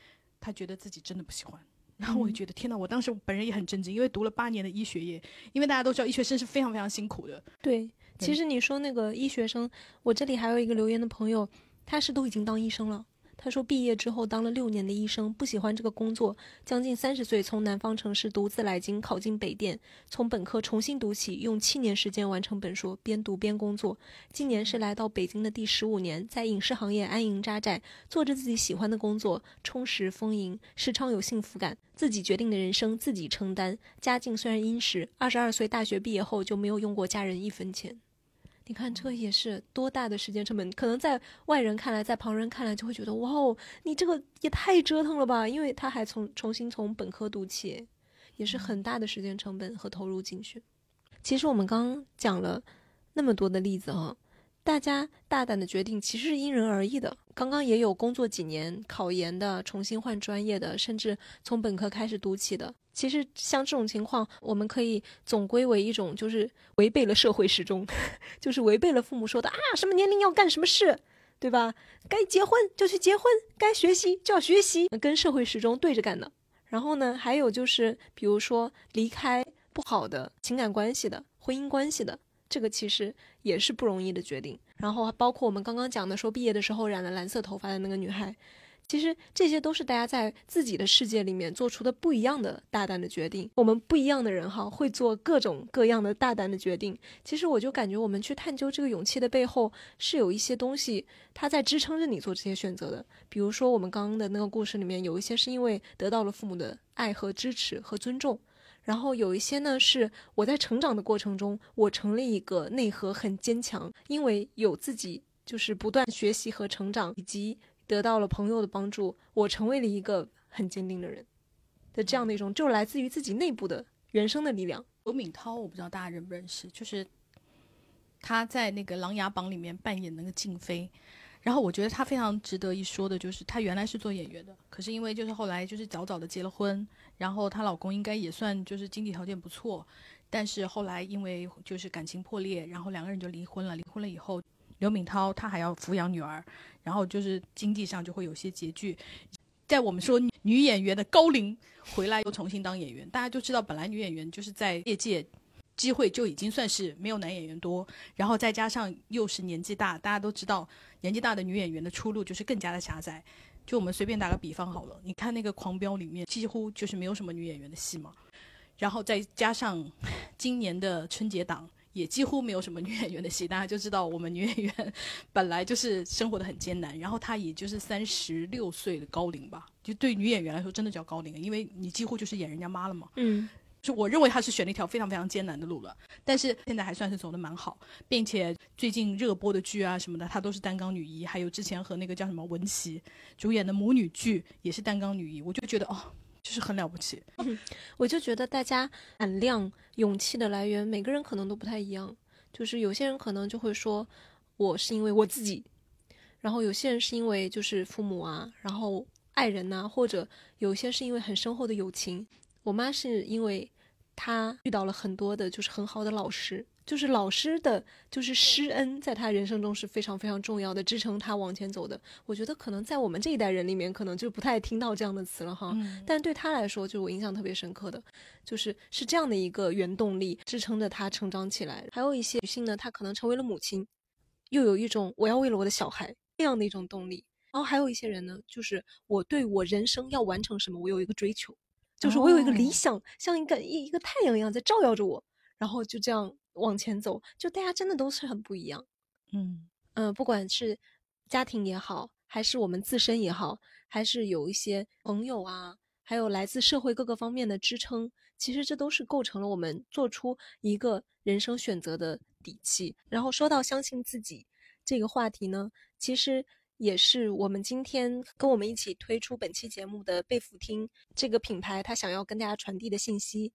她觉得自己真的不喜欢。”然后我就觉得天呐，我当时本人也很震惊，因为读了八年的医学业，因为大家都知道医学生是非常非常辛苦的。对，其实你说那个医学生，我这里还有一个留言的朋友，他是都已经当医生了。他说，毕业之后当了六年的医生，不喜欢这个工作，将近三十岁从南方城市独自来京，考进北电，从本科重新读起，用七年时间完成本硕，边读边工作。今年是来到北京的第十五年，在影视行业安营扎寨，做着自己喜欢的工作，充实丰盈，时常有幸福感。自己决定的人生自己承担。家境虽然殷实，二十二岁大学毕业后就没有用过家人一分钱。你看，这也是多大的时间成本？可能在外人看来，在旁人看来，就会觉得哇哦，你这个也太折腾了吧！因为他还从重新从本科读起，也是很大的时间成本和投入进去。其实我们刚讲了那么多的例子哈。大家大胆的决定其实是因人而异的。刚刚也有工作几年、考研的、重新换专业的，甚至从本科开始读起的。其实像这种情况，我们可以总归为一种就是违背了社会时钟，就是违背了父母说的啊，什么年龄要干什么事，对吧？该结婚就去结婚，该学习就要学习，跟社会时钟对着干的。然后呢，还有就是比如说离开不好的情感关系的、婚姻关系的。这个其实也是不容易的决定，然后包括我们刚刚讲的说毕业的时候染了蓝色头发的那个女孩，其实这些都是大家在自己的世界里面做出的不一样的大胆的决定。我们不一样的人哈，会做各种各样的大胆的决定。其实我就感觉我们去探究这个勇气的背后，是有一些东西它在支撑着你做这些选择的。比如说我们刚刚的那个故事里面，有一些是因为得到了父母的爱和支持和尊重。然后有一些呢，是我在成长的过程中，我成了一个内核很坚强，因为有自己就是不断学习和成长，以及得到了朋友的帮助，我成为了一个很坚定的人的这样的一种，就来自于自己内部的原生的力量。刘敏涛，我不知道大家认不认识，就是他在那个《琅琊榜》里面扮演那个静妃。然后我觉得她非常值得一说的，就是她原来是做演员的，可是因为就是后来就是早早的结了婚，然后她老公应该也算就是经济条件不错，但是后来因为就是感情破裂，然后两个人就离婚了。离婚了以后，刘敏涛她还要抚养女儿，然后就是经济上就会有些拮据。在我们说女演员的高龄回来又重新当演员，大家就知道本来女演员就是在业界。机会就已经算是没有男演员多，然后再加上又是年纪大，大家都知道年纪大的女演员的出路就是更加的狭窄。就我们随便打个比方好了，你看那个《狂飙》里面几乎就是没有什么女演员的戏嘛，然后再加上 今年的春节档也几乎没有什么女演员的戏，大家就知道我们女演员 本来就是生活的很艰难。然后她也就是三十六岁的高龄吧，就对女演员来说真的叫高龄，因为你几乎就是演人家妈了嘛。嗯，就我认为她是选了一条非常非常艰难的路了，但是现在还算是走的蛮好，并且最近热播的剧啊什么的，她都是担纲女一，还有之前和那个叫什么文琪主演的母女剧也是担纲女一，我就觉得哦。就是很了不起，我就觉得大家胆量、勇气的来源，每个人可能都不太一样。就是有些人可能就会说，我是因为我自己，然后有些人是因为就是父母啊，然后爱人呐，或者有些是因为很深厚的友情。我妈是因为她遇到了很多的就是很好的老师。就是老师的，就是师恩，在她人生中是非常非常重要的，支撑她往前走的。我觉得可能在我们这一代人里面，可能就不太听到这样的词了哈。但对她来说，就我印象特别深刻的，就是是这样的一个原动力支撑着她成长起来。还有一些女性呢，她可能成为了母亲，又有一种我要为了我的小孩这样的一种动力。然后还有一些人呢，就是我对我人生要完成什么，我有一个追求，就是我有一个理想，像一个一一个太阳一样在照耀着我，然后就这样。往前走，就大家真的都是很不一样，嗯嗯，不管是家庭也好，还是我们自身也好，还是有一些朋友啊，还有来自社会各个方面的支撑，其实这都是构成了我们做出一个人生选择的底气。然后说到相信自己这个话题呢，其实也是我们今天跟我们一起推出本期节目的贝福汀这个品牌，它想要跟大家传递的信息。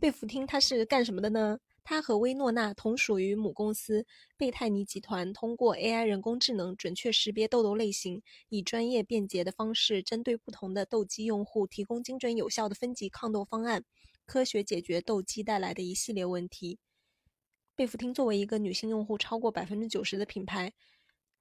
贝福汀它是干什么的呢？它和薇诺娜同属于母公司贝泰尼集团，通过 AI 人工智能准确识别痘痘类型，以专业便捷的方式，针对不同的痘肌用户提供精准有效的分级抗痘方案，科学解决痘肌带来的一系列问题。贝芙汀作为一个女性用户超过百分之九十的品牌，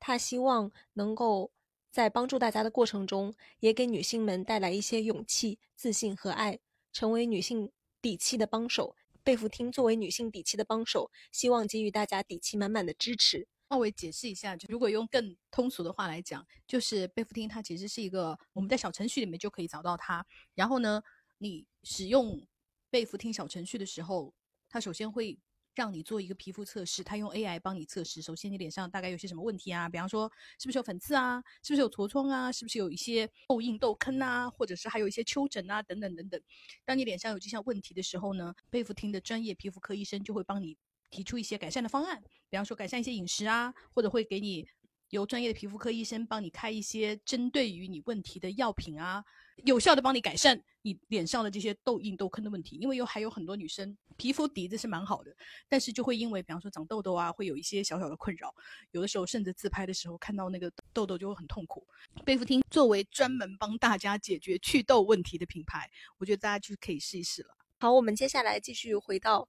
他希望能够在帮助大家的过程中，也给女性们带来一些勇气、自信和爱，成为女性底气的帮手。贝福汀作为女性底气的帮手，希望给予大家底气满满的支持。那我解释一下，就如果用更通俗的话来讲，就是贝福汀它其实是一个我们在小程序里面就可以找到它。然后呢，你使用贝福汀小程序的时候，它首先会。让你做一个皮肤测试，他用 AI 帮你测试。首先，你脸上大概有些什么问题啊？比方说，是不是有粉刺啊？是不是有痤疮啊？是不是有一些痘印、痘坑啊？或者是还有一些丘疹啊？等等等等。当你脸上有这项问题的时候呢，贝芙汀的专业皮肤科医生就会帮你提出一些改善的方案。比方说，改善一些饮食啊，或者会给你由专业的皮肤科医生帮你开一些针对于你问题的药品啊。有效的帮你改善你脸上的这些痘印、痘坑的问题，因为有还有很多女生皮肤底子是蛮好的，但是就会因为比方说长痘痘啊，会有一些小小的困扰，有的时候甚至自拍的时候看到那个痘痘就会很痛苦。贝芙汀作为专门帮大家解决祛痘问题的品牌，我觉得大家就可以试一试了。好，我们接下来继续回到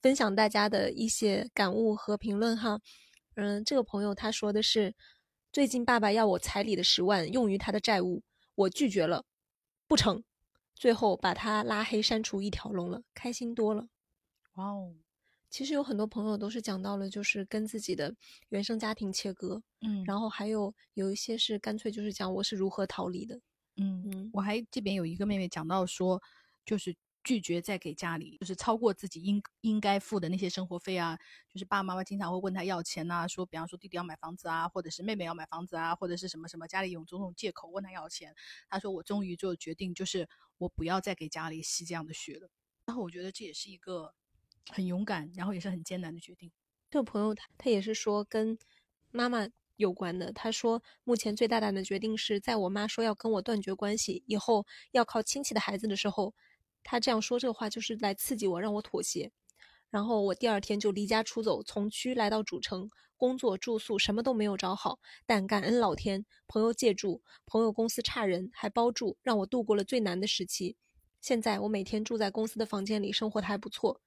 分享大家的一些感悟和评论哈。嗯，这个朋友他说的是，最近爸爸要我彩礼的十万用于他的债务，我拒绝了。不成，最后把他拉黑删除一条龙了，开心多了。哇哦，其实有很多朋友都是讲到了，就是跟自己的原生家庭切割，嗯，然后还有有一些是干脆就是讲我是如何逃离的，嗯嗯，我还这边有一个妹妹讲到说，就是。拒绝再给家里就是超过自己应应该付的那些生活费啊，就是爸爸妈妈经常会问他要钱呐，说比方说弟弟要买房子啊，或者是妹妹要买房子啊，或者是什么什么家里有种种借口问他要钱。他说我终于做决定，就是我不要再给家里吸这样的血了。然后我觉得这也是一个很勇敢，然后也是很艰难的决定。这个朋友他他也是说跟妈妈有关的。他说目前最大胆的决定是在我妈说要跟我断绝关系，以后要靠亲戚的孩子的时候。他这样说这话，就是来刺激我，让我妥协。然后我第二天就离家出走，从区来到主城，工作住宿什么都没有找好，但感恩老天，朋友借住，朋友公司差人还包住，让我度过了最难的时期。现在我每天住在公司的房间里，生活的还不错。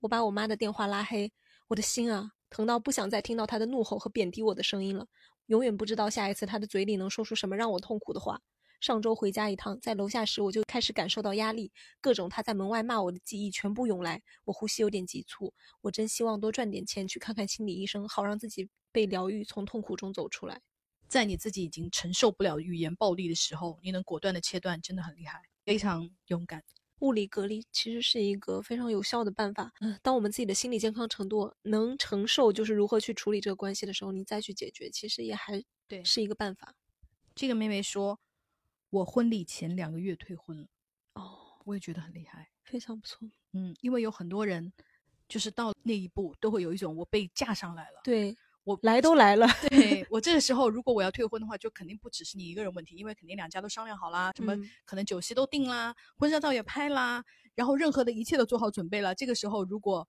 我把我妈的电话拉黑，我的心啊，疼到不想再听到她的怒吼和贬低我的声音了。永远不知道下一次她的嘴里能说出什么让我痛苦的话。上周回家一趟，在楼下时我就开始感受到压力，各种他在门外骂我的记忆全部涌来，我呼吸有点急促。我真希望多赚点钱去看看心理医生，好让自己被疗愈，从痛苦中走出来。在你自己已经承受不了语言暴力的时候，你能果断的切断，真的很厉害，非常勇敢。物理隔离其实是一个非常有效的办法。嗯，当我们自己的心理健康程度能承受，就是如何去处理这个关系的时候，你再去解决，其实也还对是一个办法。这个妹妹说，我婚礼前两个月退婚了，哦，我也觉得很厉害。非常不错。嗯，因为有很多人就是到那一步都会有一种我被架上来了。对我来都来了，对 我这个时候如果我要退婚的话，就肯定不只是你一个人问题，因为肯定两家都商量好啦，什么嗯可能酒席都定啦，婚纱照也拍啦，然后任何的一切都做好准备了。这个时候如果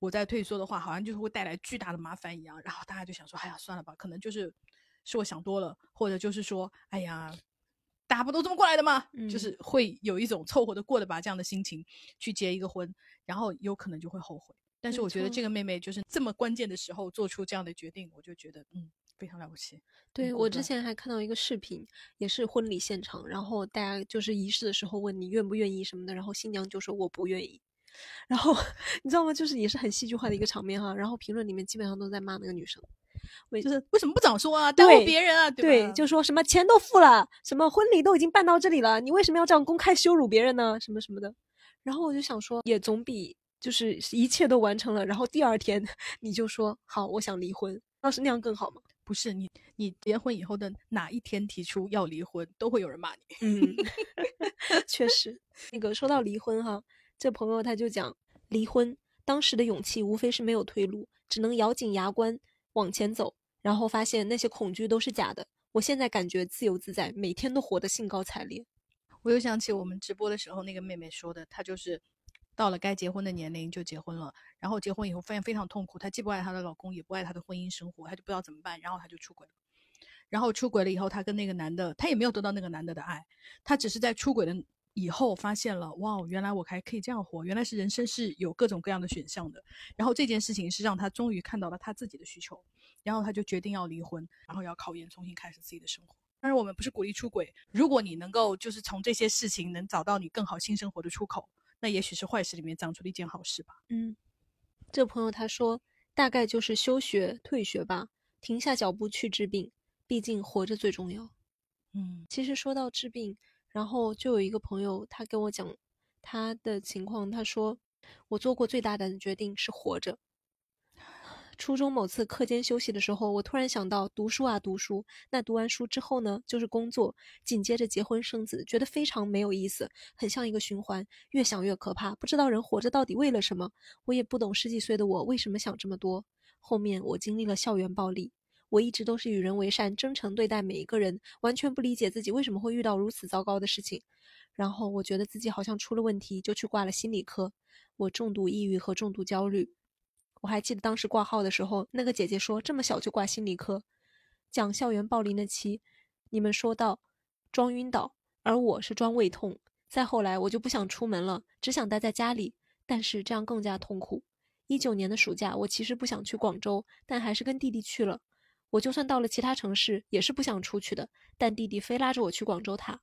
我再退缩的话，好像就是会带来巨大的麻烦一样。然后大家就想说，哎呀，算了吧，可能就是是我想多了，或者就是说，哎呀。大家不都这么过来的吗？嗯就是会有一种凑合的过的吧这样的心情去结一个婚，然后有可能就会后悔。但是我觉得这个妹妹就是这么关键的时候做出这样的决定，我就觉得嗯非常了不起。对我之前还看到一个视频，也是婚礼现场，然后大家就是仪式的时候问你愿不愿意什么的，然后新娘就说我不愿意，然后 你知道吗？就是也是很戏剧化的一个场面哈，然后评论里面基本上都在骂那个女生，为就是为什么不早说啊？耽误别人啊，对，吧？就说什么钱都付了，什么婚礼都已经办到这里了，你为什么要这样公开羞辱别人呢？什么什么的。然后我就想说，也总比就是一切都完成了，然后第二天 你就说好，我想离婚，要是那样更好吗？不是你你结婚以后的哪一天提出要离婚，都会有人骂你。嗯，确实。那个说到离婚哈，这朋友他就讲离婚，当时的勇气无非是没有退路，只能咬紧牙关往前走，然后发现那些恐惧都是假的。我现在感觉自由自在，每天都活得兴高采烈。我又想起我们直播的时候，那个妹妹说的，她就是到了该结婚的年龄就结婚了，然后结婚以后发现非常痛苦，她既不爱她的老公，也不爱她的婚姻生活，她就不知道怎么办，然后她就出轨了。然后出轨了以后，她跟那个男的，她也没有得到那个男的的爱，她只是在出轨的以后发现了，哇，原来我还可以这样活，原来是人生是有各种各样的选项的。然后这件事情是让他终于看到了他自己的需求，然后他就决定要离婚，然后要考研，重新开始自己的生活。当然，我们不是鼓励出轨。如果你能够就是从这些事情能找到你更好新生活的出口，那也许是坏事里面长出了一件好事吧。嗯，这朋友他说，大概就是休学、退学吧，停下脚步去治病，毕竟活着最重要。嗯其实说到治病，然后就有一个朋友，他跟我讲他的情况，他说我做过最大胆的决定是活着。初中某次课间休息的时候，我突然想到读书啊读书，那读完书之后呢，就是工作，紧接着结婚生子，觉得非常没有意思，很像一个循环，越想越可怕，不知道人活着到底为了什么。我也不懂十几岁的我为什么想这么多。后面我经历了校园暴力，我一直都是与人为善，真诚对待每一个人，完全不理解自己为什么会遇到如此糟糕的事情。然后我觉得自己好像出了问题，就去挂了心理科。我重度抑郁和重度焦虑。我还记得当时挂号的时候，那个姐姐说这么小就挂心理科，讲校园暴力那期，你们说到装晕倒，而我是装胃痛。再后来我就不想出门了，只想待在家里，但是这样更加痛苦。一九年的暑假，我其实不想去广州，但还是跟弟弟去了。我就算到了其他城市，也是不想出去的，但弟弟非拉着我去广州塔。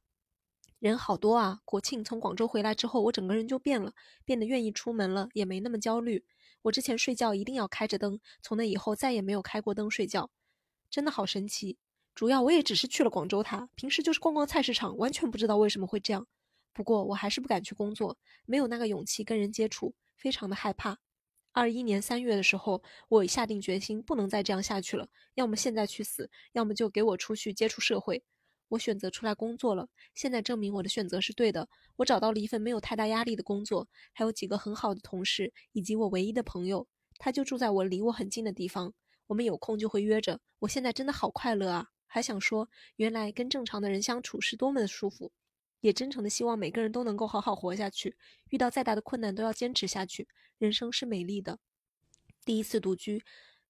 人好多啊！国庆从广州回来之后，我整个人就变了，变得愿意出门了，也没那么焦虑。我之前睡觉一定要开着灯，从那以后再也没有开过灯睡觉，真的好神奇。主要我也只是去了广州塔，平时就是逛逛菜市场，完全不知道为什么会这样。不过我还是不敢去工作，没有那个勇气跟人接触，非常的害怕。二一年三月的时候，我下定决心不能再这样下去了，要么现在去死，要么就给我出去接触社会。我选择出来工作了，现在证明我的选择是对的。我找到了一份没有太大压力的工作，还有几个很好的同事，以及我唯一的朋友，他就住在我离我很近的地方。我们有空就会约着。我现在真的好快乐啊！还想说，原来跟正常的人相处是多么的舒服，也真诚的希望每个人都能够好好活下去，遇到再大的困难都要坚持下去。人生是美丽的。第一次独居，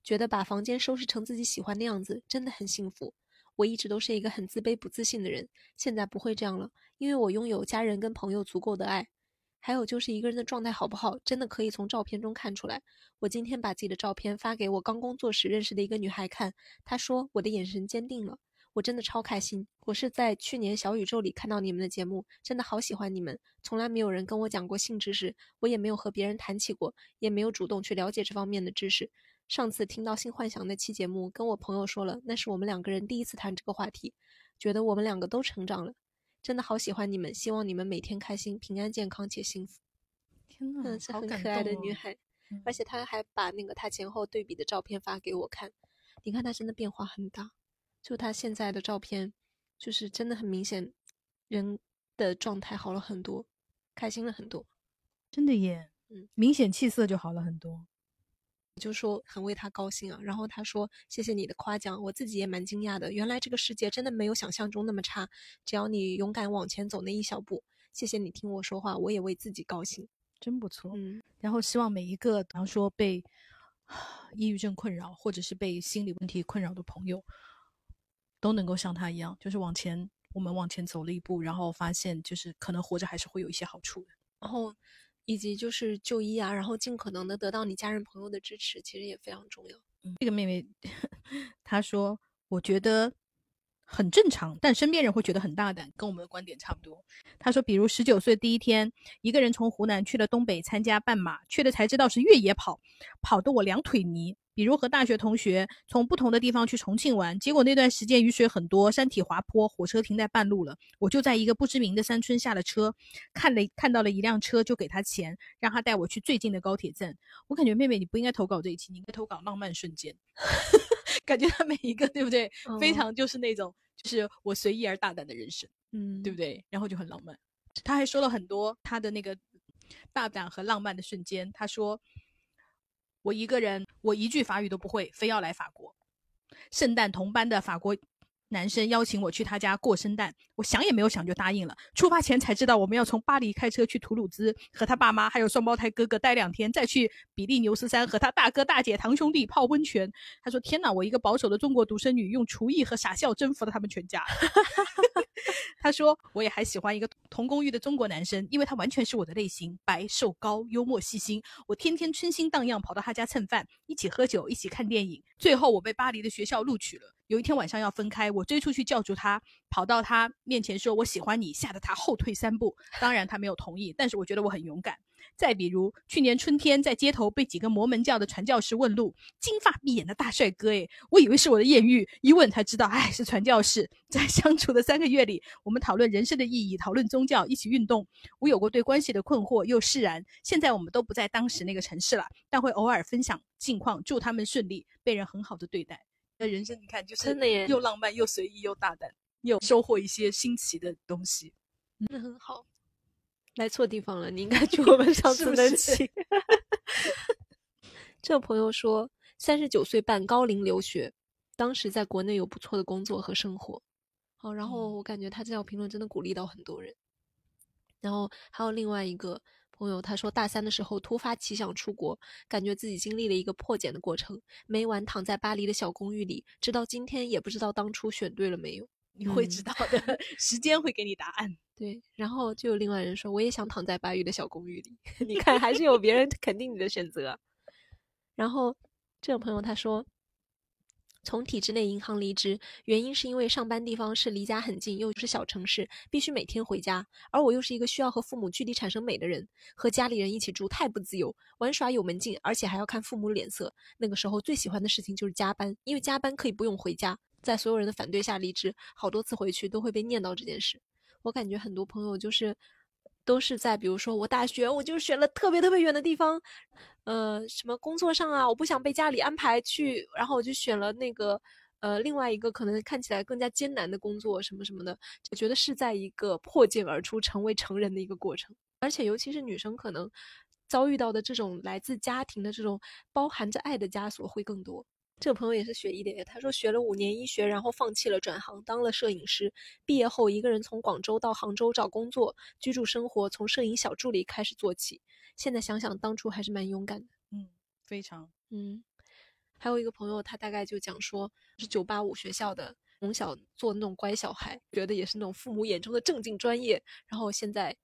觉得把房间收拾成自己喜欢的样子，真的很幸福。我一直都是一个很自卑、不自信的人，现在不会这样了，因为我拥有家人跟朋友足够的爱。还有就是一个人的状态好不好，真的可以从照片中看出来。我今天把自己的照片发给我刚工作时认识的一个女孩看，她说我的眼神坚定了，我真的超开心。我是在去年小宇宙里看到你们的节目，真的好喜欢你们。从来没有人跟我讲过性知识，我也没有和别人谈起过，也没有主动去了解这方面的知识。上次听到性幻想那期节目，跟我朋友说了，那是我们两个人第一次谈这个话题，觉得我们两个都成长了。真的好喜欢你们，希望你们每天开心、平安、健康且幸福。天呐，嗯，是很可爱的女孩，嗯而且她还把那个她前后对比的照片发给我看，你看她真的变化很大，就他现在的照片，就是真的很明显，人的状态好了很多，开心了很多。真的耶，嗯，明显气色就好了很多。就说很为他高兴啊。然后他说：“谢谢你的夸奖，我自己也蛮惊讶的。原来这个世界真的没有想象中那么差，只要你勇敢往前走那一小步。谢谢你听我说话，我也为自己高兴。真不错。嗯，然后希望每一个，比方说被 抑郁症困扰，或者是被心理问题困扰的朋友，都能够像他一样，就是往前，我们往前走了一步，然后发现就是可能活着还是会有一些好处的。然后以及就是就医啊，然后尽可能的得到你家人朋友的支持，其实也非常重要。这个妹妹 她说，我觉得很正常，但身边人会觉得很大胆，跟我们的观点差不多。他说，比如十九岁第一天，一个人从湖南去了东北参加半马，去了才知道是越野跑，跑得我两腿泥。比如和大学同学从不同的地方去重庆玩，结果那段时间雨水很多，山体滑坡，火车停在半路了。我就在一个不知名的山村下了车，看了看到了一辆车，就给他钱，让他带我去最近的高铁站。我感觉妹妹你不应该投稿这一期，你应该投稿浪漫瞬间。感觉他每一个对不对，非嗯常就是那种就是我随意而大胆的人生，嗯对不对？然后就很浪漫。他还说了很多他的那个大胆和浪漫的瞬间。他说：“我一个人，我一句法语都不会，非要来法国。圣诞同班的法国男生邀请我去他家过圣诞，我想也没有想就答应了。出发前才知道我们要从巴黎开车去图鲁兹，和他爸妈还有双胞胎哥哥待两天，再去比利牛斯山和他大哥大姐堂兄弟泡温泉。他说：天哪，我一个保守的中国独生女，用厨艺和傻笑征服了他们全家。他说：“我也还喜欢一个同公寓的中国男生，因为他完全是我的类型，白瘦高，幽默细心。我天天春心荡漾跑到他家蹭饭，一起喝酒，一起看电影。最后我被巴黎的学校录取了。有一天晚上要分开，我追出去叫住他，跑到他面前说我喜欢你，吓得他后退三步。当然他没有同意，但是我觉得我很勇敢。再比如去年春天在街头被几个摩门教的传教士问路，金发碧眼的大帅哥，诶，我以为是我的艳遇，一问才知道，哎，是传教士。在相处的三个月里，我们讨论人生的意义，讨论宗教，一起运动。我有过对关系的困惑，又释然。现在我们都不在当时那个城市了，但会偶尔分享近况，祝他们顺利，被人很好的对待。那人生你看，就是真的耶又浪漫又随意又大胆，又收获一些新奇的东西。那很好。来错地方了，你应该 去我们上次的是不是期。这个朋友说，三十九岁半高龄留学，当时在国内有不错的工作和生活。好，然后嗯我感觉他这条评论真的鼓励到很多人。然后还有另外一个朋友，他说大三的时候突发奇想出国，感觉自己经历了一个破茧的过程，每晚躺在巴黎的小公寓里，直到今天也不知道当初选对了没有。你会嗯知道的，时间会给你答案。对，然后就有另外人说，我也想躺在巴黎的小公寓里。你 看，还是有别人 肯定你的选择。然后这个朋友他说，从体制内银行离职，原因是因为上班地方是离家很近，又是小城市，必须每天回家。而我又是一个需要和父母距离产生美的人，和家里人一起住太不自由，玩耍有门禁，而且还要看父母脸色。那个时候最喜欢的事情就是加班，因为加班可以不用回家。在所有人的反对下离职，好多次回去都会被念叨这件事。我感觉很多朋友就是都是在，比如说我大学我就选了特别特别远的地方，呃，什么工作上啊，我不想被家里安排去，然后我就选了那个呃另外一个可能看起来更加艰难的工作什么什么的，我觉得是在一个破茧而出、成为成人的一个过程，而且尤其是女生可能遭遇到的这种来自家庭的这种包含着爱的枷锁会更多。这个朋友也是学医的耶，他说学了五年医学，然后放弃了转行，当了摄影师。毕业后，一个人从广州到杭州找工作，居住生活从摄影小助理开始做起。现在想想，当初还是蛮勇敢的。嗯，非常。嗯，还有一个朋友，他大概就讲说，是九八五学校的，从小做那种乖小孩，觉得也是那种父母眼中的正经专业。然后现在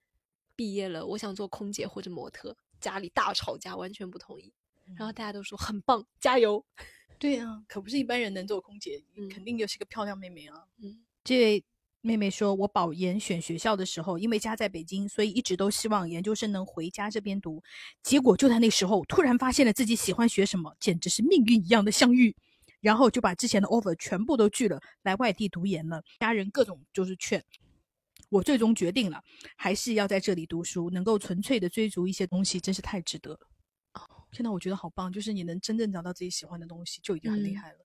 毕业了，我想做空姐或者模特，家里大吵架，完全不同意。然后大家都说很棒，加油。对啊，可不是一般人能做空姐，嗯肯定就是个漂亮妹妹啊。嗯这位妹妹说，我保研选学校的时候，因为家在北京，所以一直都希望研究生能回家这边读。结果就在那时候，突然发现了自己喜欢学什么，简直是命运一样的相遇。然后就把之前的 offer 全部都拒了，来外地读研了。家人各种就是劝。我最终决定了，还是要在这里读书，能够纯粹的追逐一些东西，真是太值得了。哦，天呐，我觉得好棒，就是你能真正找到自己喜欢的东西，就已经很厉害了。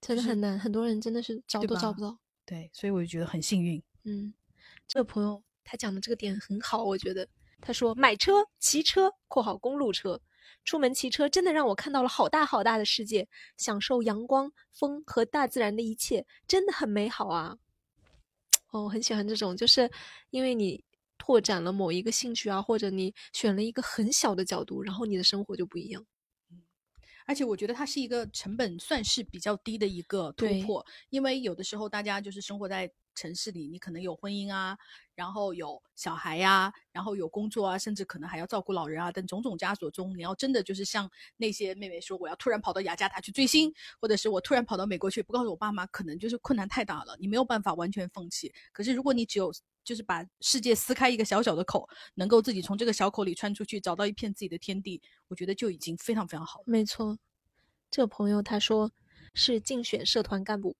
真的很难，很多人真的是找都找不到。对，所以我就觉得很幸运。嗯，这个朋友他讲的这个点很好，我觉得他说买车、骑车（括号公路车），出门骑车真的让我看到了好大好大的世界，享受阳光、风和大自然的一切，真的很美好啊。哦，我很喜欢这种，就是因为你拓展了某一个兴趣啊，或者你选了一个很小的角度，然后你的生活就不一样。而且我觉得它是一个成本算是比较低的一个突破，因为有的时候大家就是生活在城市里，你可能有婚姻啊，然后有小孩呀，然后有工作啊，甚至可能还要照顾老人啊等种种枷锁中，你要真的就是像那些妹妹说，我要突然跑到雅加达去追星，或者是我突然跑到美国去，不告诉我爸妈，可能就是困难太大了，你没有办法完全放弃。可是如果你只有就是把世界撕开一个小小的口，能够自己从这个小口里穿出去，找到一片自己的天地，我觉得就已经非常非常好了。没错。这个朋友他说是竞选社团干部，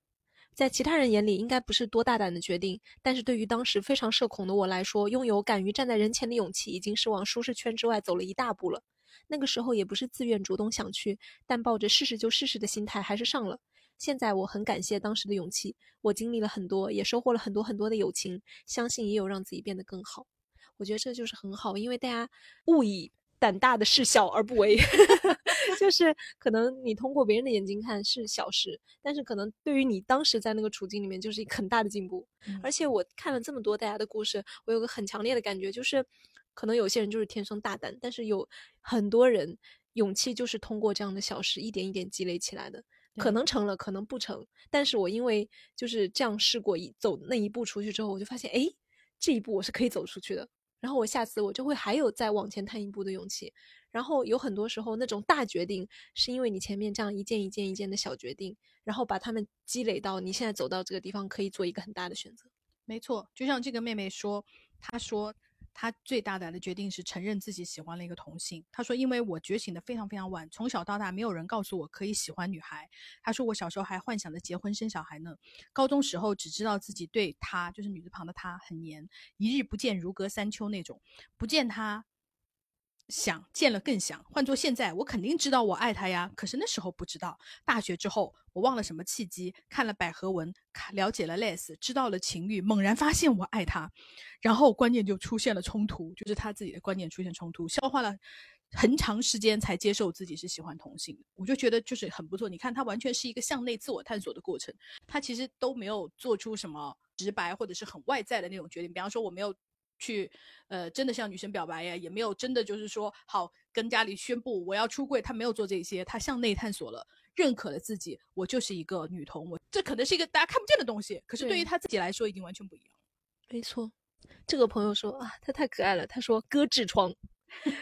在其他人眼里应该不是多大胆的决定，但是对于当时非常社恐的我来说，拥有敢于站在人前的勇气，已经是往舒适圈之外走了一大步了。那个时候也不是自愿主动想去，但抱着试试就试试的心态还是上了。现在我很感谢当时的勇气，我经历了很多，也收获了很多很多的友情，相信也有让自己变得更好。我觉得这就是很好，因为大家勿以胆大的事小而不为。就是可能你通过别人的眼睛看是小事，但是可能对于你当时在那个处境里面就是一个很大的进步。而且我看了这么多大家的故事，我有个很强烈的感觉，就是可能有些人就是天生大胆，但是有很多人勇气就是通过这样的小事一点一点积累起来的。可能成了，可能不成。但是我因为就是这样试过一走那一步出去之后，我就发现，哎，这一步我是可以走出去的。然后我下次我就会还有再往前探一步的勇气。然后有很多时候，那种大决定是因为你前面这样一件一件一件的小决定，然后把它们积累到你现在走到这个地方，可以做一个很大的选择。没错，就像这个妹妹说，她说他最大胆的决定是承认自己喜欢了一个同性。他说，因为我觉醒的非常非常晚，从小到大没有人告诉我可以喜欢女孩。他说我小时候还幻想着结婚生小孩呢。高中时候只知道自己对她，就是女字旁的她很黏，一日不见如隔三秋那种，不见她。想见了更想，换做现在，我肯定知道我爱他呀。可是那时候不知道。大学之后，我忘了什么契机，看了百合文，了解了 less，知道了情欲，猛然发现我爱他，然后观念就出现了冲突，就是他自己的观念出现冲突，消化了很长时间才接受自己是喜欢同性的。我就觉得就是很不错。你看他完全是一个向内自我探索的过程，他其实都没有做出什么直白或者是很外在的那种决定。比方说，我没有。去，呃，真的向女生表白呀，也没有真的就是说好跟家里宣布我要出柜，他没有做这些，他向内探索了，认可了自己，我就是一个女同，我这可能是一个大家看不见的东西，可是对于他自己来说已经完全不一样。没错，这个朋友说啊，他太可爱了，他说割痔疮，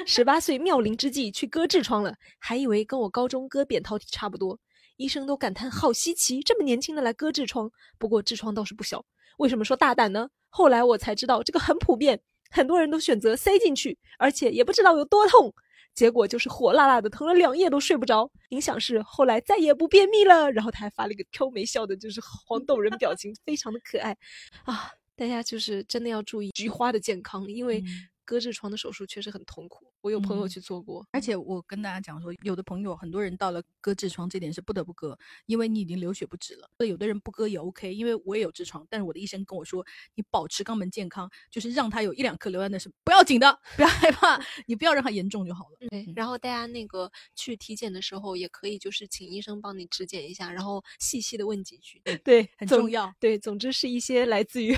十八岁妙龄之际去割痔疮了，还以为跟我高中割扁桃体差不多，医生都感叹好稀奇，这么年轻的来割痔疮，不过痔疮倒是不小。为什么说大胆呢？后来我才知道，这个很普遍，很多人都选择塞进去，而且也不知道有多痛，结果就是火辣辣的，疼了两夜都睡不着。影响是后来再也不便秘了。然后他还发了一个挑眉笑的，就是黄豆人表情，非常的可爱啊！大家就是真的要注意菊花的健康，因为。割痔疮的手术确实很痛苦，我有朋友去做过，而且我跟大家讲说，有的朋友很多人到了割痔疮这点是不得不割，因为你已经流血不止了。有的人不割也 OK，因为我也有痔疮，但是我的医生跟我说，你保持肛门健康，就是让它有一两颗流那是不要紧的，不要害怕，你不要让它严重就好了。对，然后大家那个去体检的时候也可以，就是请医生帮你指检一下，然后细细的问几句，对，很重要。对，总之是一些来自于。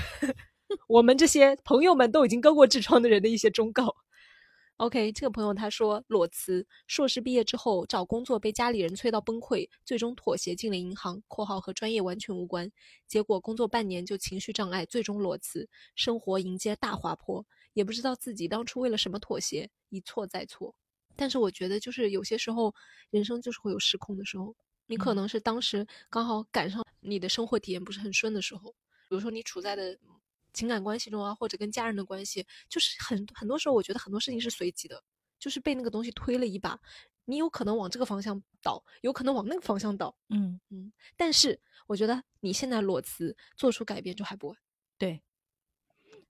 我们这些朋友们都已经割过痔疮的人的一些忠告。OK，这个朋友他说裸辞，硕士毕业之后找工作被家里人催到崩溃，最终妥协进了银行（括号和专业完全无关）。结果工作半年就情绪障碍，最终裸辞，生活迎接大滑坡，也不知道自己当初为了什么妥协，一错再错。但是我觉得就是有些时候人生就是会有失控的时候，你可能是当时刚好赶上你的生活体验不是很顺的时候，比如说你处在的。情感关系中啊，或者跟家人的关系，就是很很多时候，我觉得很多事情是随机的，就是被那个东西推了一把，你有可能往这个方向倒，有可能往那个方向倒，嗯嗯。但是我觉得你现在裸辞做出改变就还不晚。对，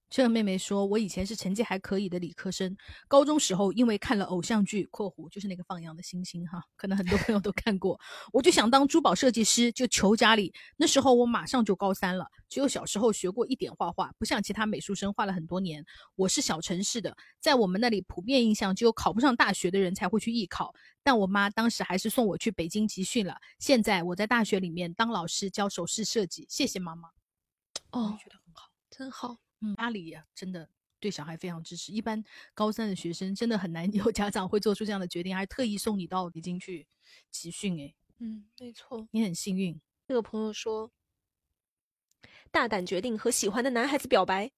这个妹妹说：“我以前是成绩还可以的理科生，高中时候因为看了偶像剧（括弧就是那个放羊的星星）哈，可能很多朋友都看过，我就想当珠宝设计师，就求家里。那时候我马上就高三了，只有小时候学过一点画画，不像其他美术生画了很多年。我是小城市的，在我们那里普遍印象只有考不上大学的人才会去艺考，但我妈当时还是送我去北京集训了。现在我在大学里面当老师教首饰设计，谢谢妈妈。哦，觉得很好。”真好。嗯，家里呀，真的对小孩非常支持。一般高三的学生真的很难 有家长会做出这样的决定，还特意送你到北京去集训。哎，嗯，没错，你很幸运。这个朋友说，大胆决定和喜欢的男孩子表白，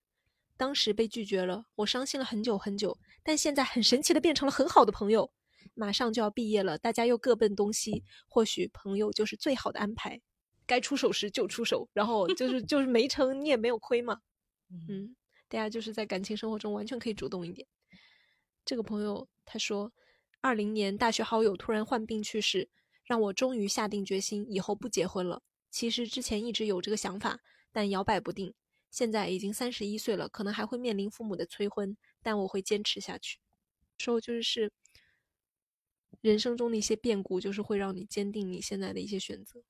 当时被拒绝了，我伤心了很久很久。但现在很神奇的变成了很好的朋友。马上就要毕业了，大家又各奔东西，或许朋友就是最好的安排。该出手时就出手，然后就是就是没成，你也没有亏嘛。嗯，大家就是在感情生活中完全可以主动一点。这个朋友他说，二零年大学好友突然患病去世，让我终于下定决心以后不结婚了。其实之前一直有这个想法，但摇摆不定。现在已经三十一岁了，可能还会面临父母的催婚，但我会坚持下去。说就是人生中的一些变故，就是会让你坚定你现在的一些选择。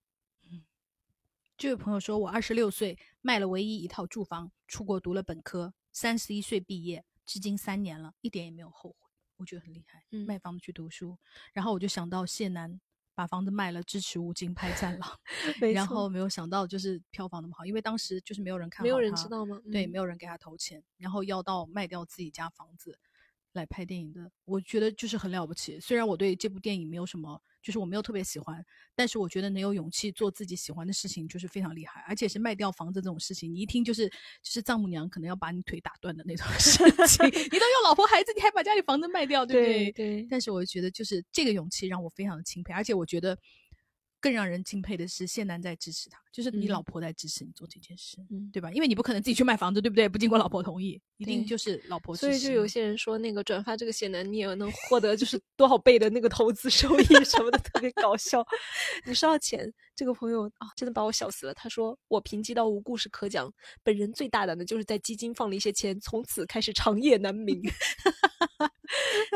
这位朋友说：“我二十六岁，卖了唯一一套住房，出国读了本科，三十一岁毕业，至今三年了，一点也没有后悔。我觉得很厉害，卖房子去读书。然后我就想到谢楠把房子卖了，支持吴京拍《战狼 》，然后没有想到就是票房那么好，因为当时就是没有人看，没有人知道吗？对，没有人给他投钱，然后要到卖掉自己家房子来拍电影的。我觉得就是很了不起。虽然我对这部电影没有什么。”就是我没有特别喜欢，但是我觉得能有勇气做自己喜欢的事情，就是非常厉害。而且是卖掉房子这种事情，你一听就是就是丈母娘可能要把你腿打断的那种 事情。你都有老婆孩子，你还把家里房子卖掉，对不对？对。但是我觉得就是这个勇气让我非常的钦佩，而且我觉得。更让人敬佩的是，谢楠在支持他，就是你老婆在支持你做这件事，对吧？因为你不可能自己去卖房子，对不对？不经过老婆同意，一定就是老婆。所以就有些人说，那个转发这个谢楠，你也能获得就是多少倍的那个投资收益什么的，特别搞笑。你收到钱，这个朋友啊，真的把我笑死了。他说我贫瘠到无故事可讲，本人最大胆的就是在基金放了一些钱，从此开始长夜难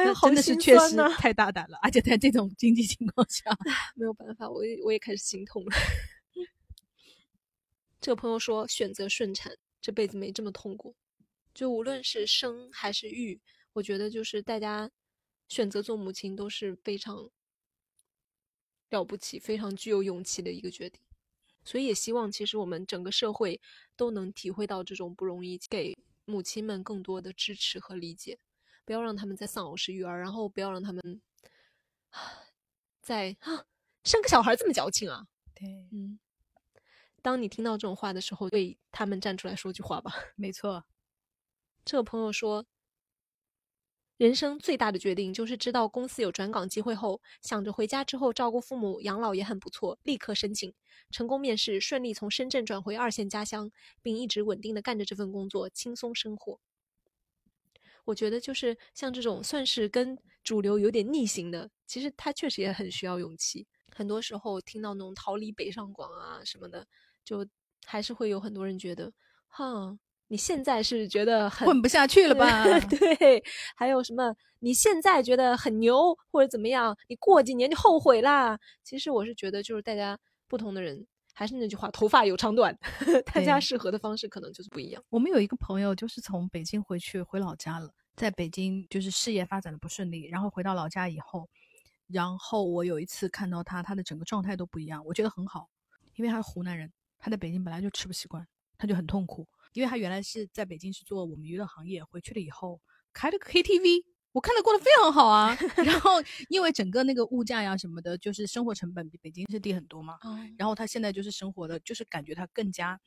眠。真的是确实太大胆了，而且在这种经济情况下，没有办法，我也我也开始心痛了。这个朋友说，选择顺产，这辈子没这么痛过。就无论是生还是育，我觉得就是大家选择做母亲都是非常了不起、非常具有勇气的一个决定。所以也希望，其实我们整个社会都能体会到这种不容易，给母亲们更多的支持和理解。不要让他们再丧偶式育儿，然后不要让他们再啊生个小孩这么矫情啊！对，嗯，当你听到这种话的时候，为他们站出来说句话吧。没错，这个朋友说，人生最大的决定就是知道公司有转岗机会后，想着回家之后照顾父母养老也很不错，立刻申请，成功面试，顺利从深圳转回二线家乡，并一直稳定的干着这份工作，轻松生活。我觉得就是像这种算是跟主流有点逆行的，其实他确实也很需要勇气。很多时候听到那种逃离北上广啊什么的，就还是会有很多人觉得，哈，你现在是觉得很混不下去了吧？对，还有什么你现在觉得很牛或者怎么样，你过几年就后悔啦。其实我是觉得，就是大家不同的人。还是那句话，头发有长短，大家适合的方式可能就是不一样。我们有一个朋友，就是从北京回去回老家了，在北京就是事业发展的不顺利，然后回到老家以后，然后我有一次看到他，他的整个状态都不一样，我觉得很好，因为他是湖南人，他在北京本来就吃不习惯，他就很痛苦，因为他原来是在北京是做我们娱乐行业，回去了以后开了个 KTV。我看的过得非常好啊，然后因为整个那个物价呀什么的，就是生活成本比北京是低很多嘛。然后他现在就是生活的，就是感觉他更加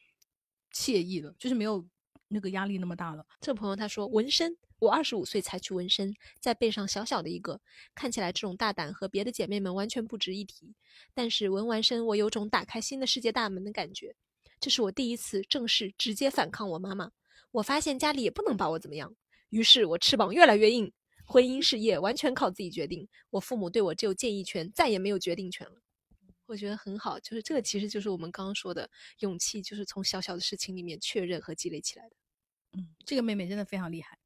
惬意了，就是没有那个压力那么大了。这个朋友他说纹身，我二十五岁才去纹身，在背上小小的一个，看起来这种大胆和别的姐妹们完全不值一提。但是纹完身，我有种打开新的世界大门的感觉。这是我第一次正式直接反抗我妈妈。我发现家里也不能把我怎么样，于是我翅膀越来越硬。婚姻事业完全靠自己决定，我父母对我只有建议权，再也没有决定权了。我觉得很好，就是这个其实就是我们刚刚说的勇气，就是从小小的事情里面确认和积累起来的。嗯，这个妹妹真的非常厉害。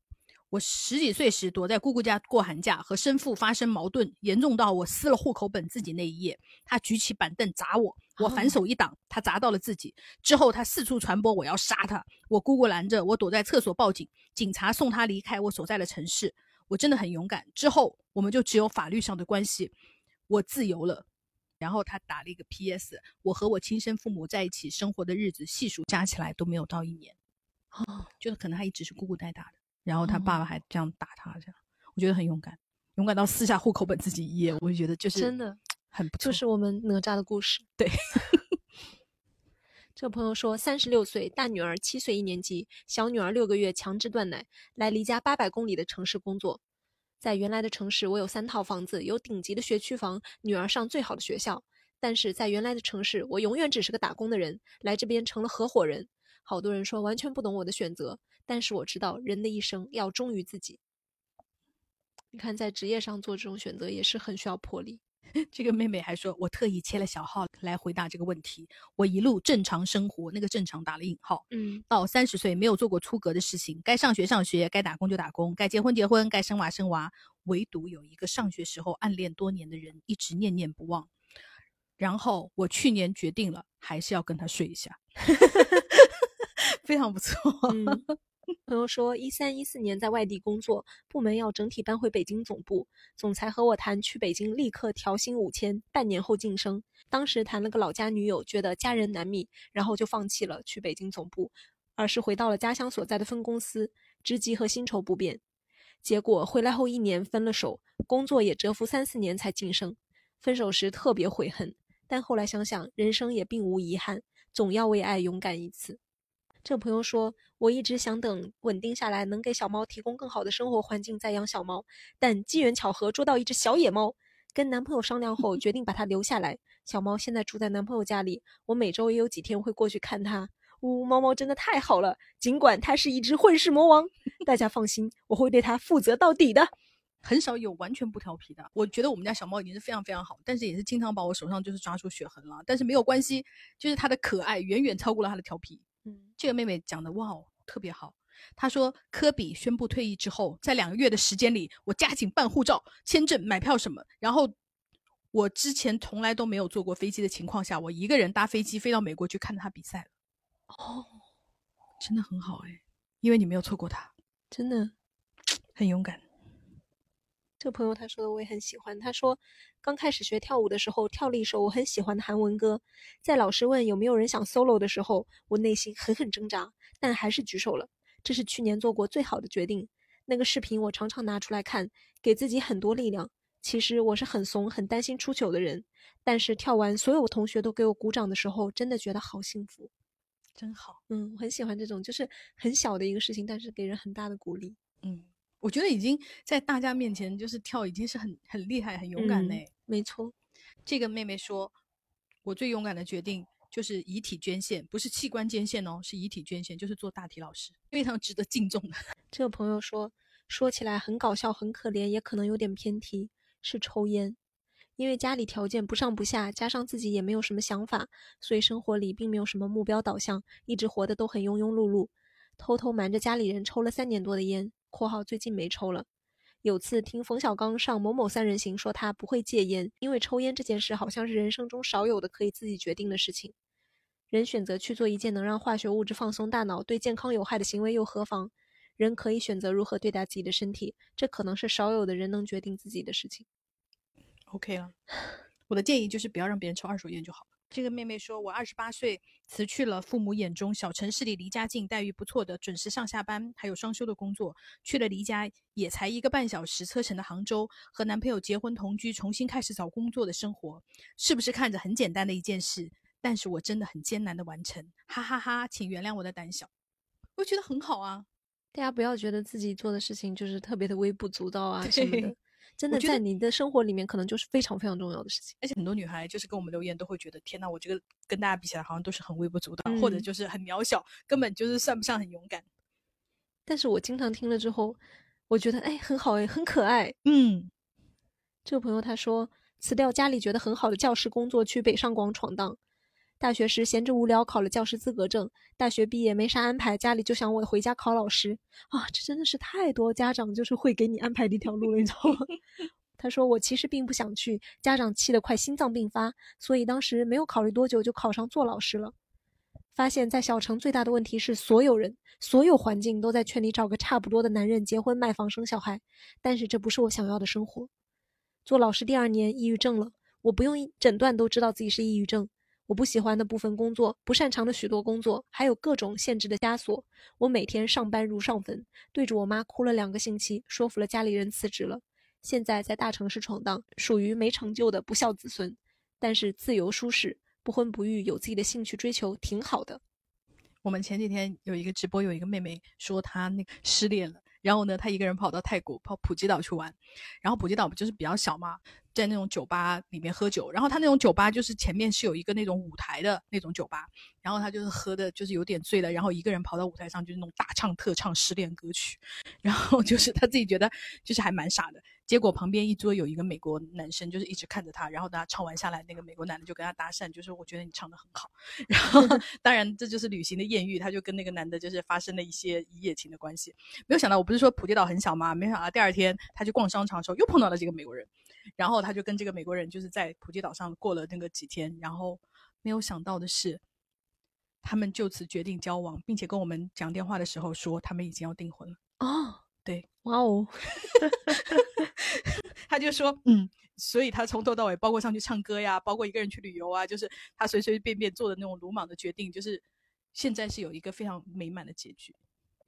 我十几岁时躲在姑姑家过寒假，和生父发生矛盾，严重到我撕了户口本自己那一页。他举起板凳砸我，我反手一挡，他砸到了自己。之后他四处传播我要杀他，我姑姑拦着我，躲在厕所报警，警察送他离开我所在的城市。我真的很勇敢。之后我们就只有法律上的关系，我自由了。然后他打了一个 P.S.，我和我亲生父母在一起生活的日子细数加起来都没有到一年。哦，就是可能他一直是姑姑带大的。然后他爸爸还这样打他，这样我觉得很勇敢，勇敢到撕下户口本自己一页，我就觉得就是真的很不错。就是我们哪吒的故事。对，这朋友说，三十六岁，大女儿七岁一年级，小女儿六个月，强制断奶，来离家八百公里的城市工作。在原来的城市，我有三套房子，有顶级的学区房，女儿上最好的学校。但是在原来的城市，我永远只是个打工的人，来这边成了合伙人。好多人说完全不懂我的选择。但是我知道，人的一生要忠于自己。你看，在职业上做这种选择也是很需要魄力。这个妹妹还说，我特意切了小号来回答这个问题。我一路正常生活，那个正常打了引号。嗯，到三十岁没有做过出格的事情，该上学上学，该打工就打工，该结婚结婚，该生娃生娃。唯独有一个上学时候暗恋多年的人，一直念念不忘。然后我去年决定了，还是要跟他睡一下。非常不错。朋友说，一三一四年在外地工作，部门要整体搬回北京总部。总裁和我谈去北京，立刻调薪五千，半年后晋升。当时谈了个老家女友，觉得家人难觅，然后就放弃了去北京总部，而是回到了家乡所在的分公司，职级和薪酬不变。结果回来后一年分了手，工作也蛰伏三四年才晋升。分手时特别悔恨，但后来想想，人生也并无遗憾，总要为爱勇敢一次。这朋友说：“我一直想等稳定下来，能给小猫提供更好的生活环境再养小猫。但机缘巧合捉到一只小野猫，跟男朋友商量后决定把它留下来。小猫现在住在男朋友家里，我每周也有几天会过去看它。呜，猫猫真的太好了，尽管它是一只混世魔王，大家放心，我会对它负责到底的。很少有完全不调皮的。我觉得我们家小猫已经是非常非常好，但是也是经常把我手上就是抓出血痕了。但是没有关系，就是它的可爱远远超过了它的调皮。”嗯，这个妹妹讲的哇哦，特别好。她说，科比宣布退役之后，在两个月的时间里，我加紧办护照、签证、买票什么。然后，我之前从来都没有坐过飞机的情况下，我一个人搭飞机飞到美国去看他比赛了。哦，真的很好哎，因为你没有错过他，真的很勇敢。这个朋友他说的我也很喜欢。他说，刚开始学跳舞的时候，跳了一首我很喜欢的韩文歌。在老师问有没有人想 solo 的时候，我内心狠狠挣扎，但还是举手了。这是去年做过最好的决定。那个视频我常常拿出来看，给自己很多力量。其实我是很怂、很担心出糗的人，但是跳完，所有同学都给我鼓掌的时候，真的觉得好幸福，真好。嗯，我很喜欢这种，就是很小的一个事情，但是给人很大的鼓励。嗯。我觉得已经在大家面前就是跳，已经是很很厉害、很勇敢嘞。没错，这个妹妹说，我最勇敢的决定就是遗体捐献，不是器官捐献哦，是遗体捐献，就是做大体老师，非常值得敬重的。这个朋友说，说起来很搞笑、很可怜，也可能有点偏题，是抽烟。因为家里条件不上不下，加上自己也没有什么想法，所以生活里并没有什么目标导向，一直活得都很庸庸碌碌，偷偷瞒着家里人抽了三年多的烟。括号最近没抽了。有次听冯小刚上某某三人行说他不会戒烟，因为抽烟这件事好像是人生中少有的可以自己决定的事情。人选择去做一件能让化学物质放松大脑、对健康有害的行为又何妨？人可以选择如何对待自己的身体，这可能是少有的人能决定自己的事情。OK 了，我的建议就是不要让别人抽二手烟就好。这个妹妹说：“我二十八岁，辞去了父母眼中小城市里离家近、待遇不错的准时上下班还有双休的工作，去了离家也才一个半小时车程的杭州，和男朋友结婚同居，重新开始找工作的生活。是不是看着很简单的一件事？但是我真的很艰难的完成，哈哈哈！请原谅我的胆小。我觉得很好啊，大家不要觉得自己做的事情就是特别的微不足道啊什么的。” 真的在你的生活里面，可能就是非常非常重要的事情。而且很多女孩就是跟我们留言，都会觉得天呐，我这个跟大家比起来，好像都是很微不足道，或者就是很渺小，根本就是算不上很勇敢。但是我经常听了之后，我觉得哎，很好哎，很可爱。嗯，这个朋友他说辞掉家里觉得很好的教师工作，去北上广闯荡。大学时闲着无聊考了教师资格证，大学毕业没啥安排，家里就想我回家考老师啊，这真的是太多家长就是会给你安排的一条路了，你知道吗？他说我其实并不想去，家长气得快心脏病发，所以当时没有考虑多久就考上做老师了。发现，在小城最大的问题是，所有人、所有环境都在劝你找个差不多的男人结婚、买房、生小孩，但是这不是我想要的生活。做老师第二年，抑郁症了，我不用诊断都知道自己是抑郁症。我不喜欢的部分工作，不擅长的许多工作，还有各种限制的枷锁。我每天上班如上坟，对着我妈哭了两个星期，说服了家里人辞职了。现在在大城市闯荡，属于没成就的不孝子孙，但是自由舒适，不婚不育，有自己的兴趣追求，挺好的。我们前几天有一个直播，有一个妹妹说她那个失恋了，然后呢，他一个人跑到泰国跑普吉岛去玩，然后普吉岛不就是比较小嘛，在那种酒吧里面喝酒，然后他那种酒吧就是前面是有一个那种舞台的那种酒吧，然后他就是喝的就是有点醉了，然后一个人跑到舞台上就是那种大唱特唱失恋歌曲，然后就是他自己觉得就是还蛮傻的。结果旁边一桌有一个美国男生，就是一直看着他，然后他唱完下来，那个美国男的就跟他搭讪，就说：“我觉得你唱的很好。”然后 当然这就是旅行的艳遇，他就跟那个男的就是发生了一些一夜情的关系。没有想到，我不是说普吉岛很小吗？没想到第二天他去逛商场的时候又碰到了这个美国人，然后他就跟这个美国人就是在普吉岛上过了那个几天，然后没有想到的是，他们就此决定交往，并且跟我们讲电话的时候说他们已经要订婚了。哦，对，哇哦。他就说，嗯，所以他从头到尾，包括上去唱歌呀，包括一个人去旅游啊，就是他随随便便做的那种鲁莽的决定，就是现在是有一个非常美满的结局。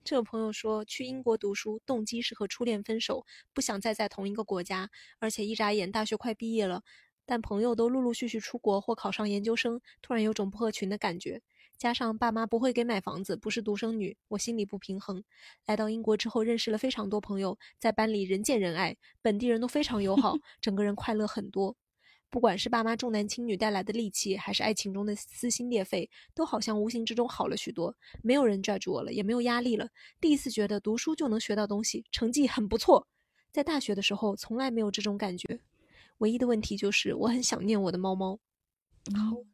这个朋友说，去英国读书，动机是和初恋分手，不想再在同一个国家，而且一眨眼大学快毕业了，但朋友都陆陆续续出国或考上研究生，突然有种不合群的感觉。加上爸妈不会给买房子，不是独生女，我心里不平衡。来到英国之后，认识了非常多朋友，在班里人见人爱，本地人都非常友好，整个人快乐很多。不管是爸妈重男轻女带来的戾气，还是爱情中的撕心裂肺，都好像无形之中好了许多。没有人拽住我了，也没有压力了。第一次觉得读书就能学到东西，成绩很不错。在大学的时候，从来没有这种感觉。唯一的问题就是我很想念我的猫猫。好。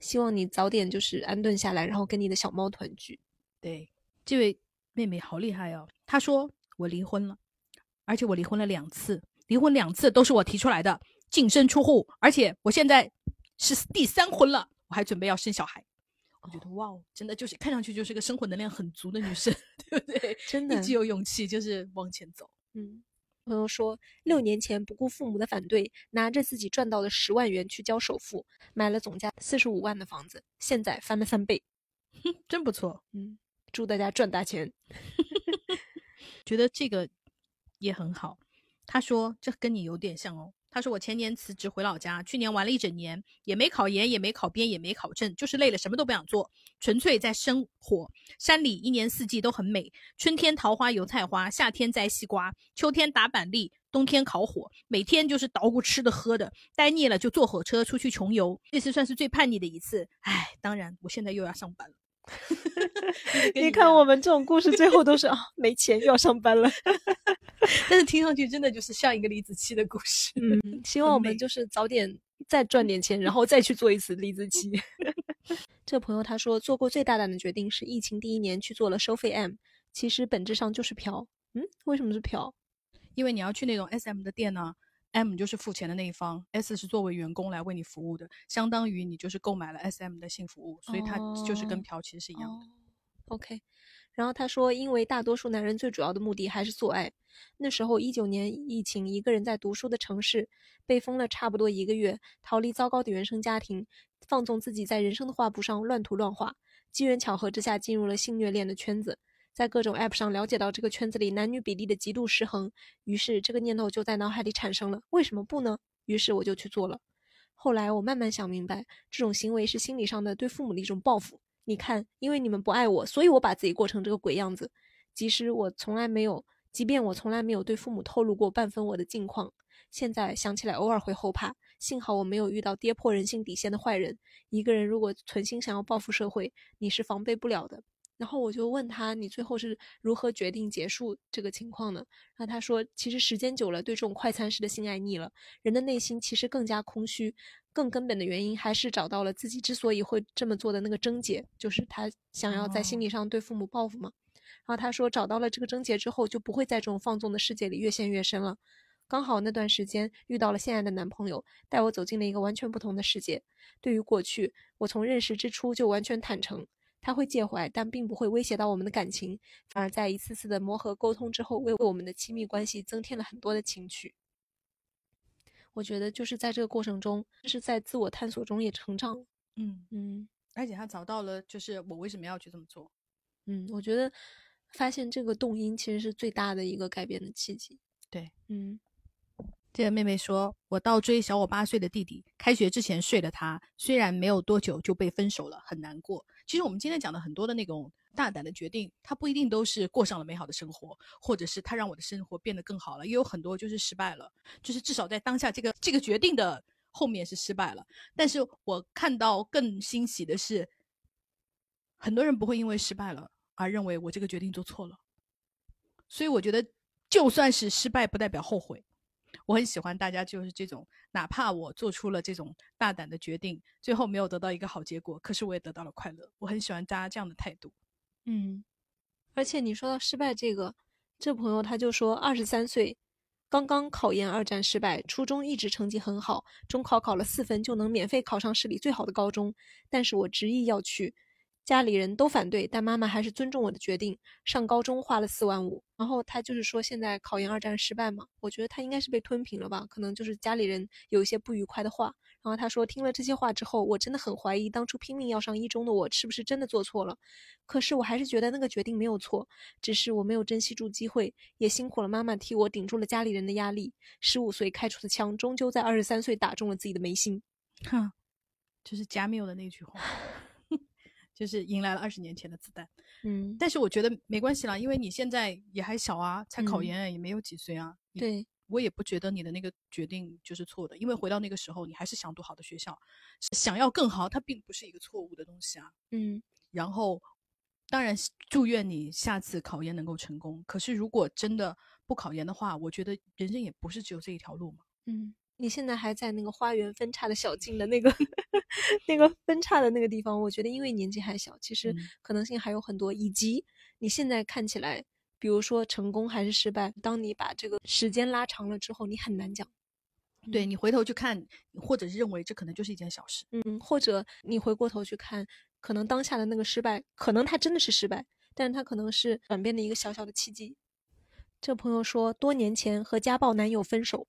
希望你早点就是安顿下来，然后跟你的小猫团聚。对，这位妹妹好厉害哦！她说我离婚了，而且我离婚了两次，离婚两次都是我提出来的，净身出户，而且我现在是第三婚了，我还准备要生小孩。我觉得哇哦，真的就是看上去就是个生活能量很足的女生，对不对？真的，一直有勇气就是往前走。嗯。朋友说，六年前不顾父母的反对，拿着自己赚到的十万元去交首付，买了总价四十五万的房子，现在翻了三倍，真不错。嗯，祝大家赚大钱。觉得这个也很好。他说，这跟你有点像哦。他说：“我前年辞职回老家，去年玩了一整年，也没考研，也没考编，也没考证，就是累了，什么都不想做，纯粹在生活。山里一年四季都很美，春天桃花油菜花，夏天摘西瓜，秋天打板栗，冬天烤火，每天就是捣鼓吃的喝的，待腻了就坐火车出去穷游。这次算是最叛逆的一次。唉，当然，我现在又要上班了。你看我们这种故事，最后都是啊，没钱又要上班了。”但是听上去真的就是像一个李子柒的故事。嗯，希望我们就是早点再赚点钱，然后再去做一次李子柒。这朋友他说做过最大胆的决定是疫情第一年去做了收费 M，其实本质上就是嫖。嗯，为什么是嫖？因为你要去那种 SM 的店呢，M 就是付钱的那一方，S 是作为员工来为你服务的，相当于你就是购买了 SM 的性服务，所以它就是跟嫖其实是一样的。OK。然后他说，因为大多数男人最主要的目的还是做爱。那时候一九年疫情，一个人在读书的城市被封了差不多一个月，逃离糟糕的原生家庭，放纵自己在人生的画布上乱涂乱画。机缘巧合之下，进入了性虐恋的圈子，在各种 App 上了解到这个圈子里男女比例的极度失衡，于是这个念头就在脑海里产生了：为什么不呢？于是我就去做了。后来我慢慢想明白，这种行为是心理上的对父母的一种报复。你看，因为你们不爱我，所以我把自己过成这个鬼样子。即使我从来没有，即便我从来没有对父母透露过半分我的近况，现在想起来偶尔会后怕。幸好我没有遇到跌破人性底线的坏人。一个人如果存心想要报复社会，你是防备不了的。然后我就问他，你最后是如何决定结束这个情况呢？然后他说，其实时间久了，对这种快餐式的性爱腻了，人的内心其实更加空虚。更根本的原因还是找到了自己之所以会这么做的那个症结，就是他想要在心理上对父母报复嘛。然后他说找到了这个症结之后，就不会在这种放纵的世界里越陷越深了。刚好那段时间遇到了现在的男朋友，带我走进了一个完全不同的世界。对于过去，我从认识之初就完全坦诚，他会介怀，但并不会威胁到我们的感情，反而在一次次的磨合沟通之后，为我们的亲密关系增添了很多的情趣。我觉得就是在这个过程中，就是在自我探索中也成长。嗯嗯，而且他找到了，就是我为什么要去这么做。嗯，我觉得发现这个动因其实是最大的一个改变的契机。对，嗯。这个妹妹说：“我倒追小我八岁的弟弟，开学之前睡了他，虽然没有多久就被分手了，很难过。其实我们今天讲的很多的那种大胆的决定，它不一定都是过上了美好的生活，或者是它让我的生活变得更好了，也有很多就是失败了，就是至少在当下这个这个决定的后面是失败了。但是我看到更欣喜的是，很多人不会因为失败了而认为我这个决定做错了，所以我觉得就算是失败，不代表后悔。”我很喜欢大家就是这种，哪怕我做出了这种大胆的决定，最后没有得到一个好结果，可是我也得到了快乐。我很喜欢大家这样的态度。嗯，而且你说到失败这个，这朋友他就说，二十三岁，刚刚考研二战失败，初中一直成绩很好，中考考了四分就能免费考上市里最好的高中，但是我执意要去。家里人都反对，但妈妈还是尊重我的决定。上高中花了四万五，然后他就是说现在考研二战失败嘛，我觉得他应该是被吞平了吧，可能就是家里人有一些不愉快的话。然后他说听了这些话之后，我真的很怀疑当初拼命要上一中的我是不是真的做错了。可是我还是觉得那个决定没有错，只是我没有珍惜住机会，也辛苦了妈妈替我顶住了家里人的压力。十五岁开出的枪，终究在二十三岁打中了自己的眉心。哼，就是加缪的那句话。就是迎来了二十年前的子弹，嗯，但是我觉得没关系啦，因为你现在也还小啊，才考研也没有几岁啊。对，我也不觉得你的那个决定就是错的，因为回到那个时候，你还是想读好的学校，想要更好，它并不是一个错误的东西啊。嗯，然后当然祝愿你下次考研能够成功。可是如果真的不考研的话，我觉得人生也不是只有这一条路嘛。嗯。你现在还在那个花园分叉的小径的那个 那个分叉的那个地方，我觉得因为年纪还小，其实可能性还有很多。以及你现在看起来，比如说成功还是失败，当你把这个时间拉长了之后，你很难讲。对你回头去看，或者是认为这可能就是一件小事，嗯，或者你回过头去看，可能当下的那个失败，可能它真的是失败，但是它可能是转变的一个小小的契机。这朋友说，多年前和家暴男友分手。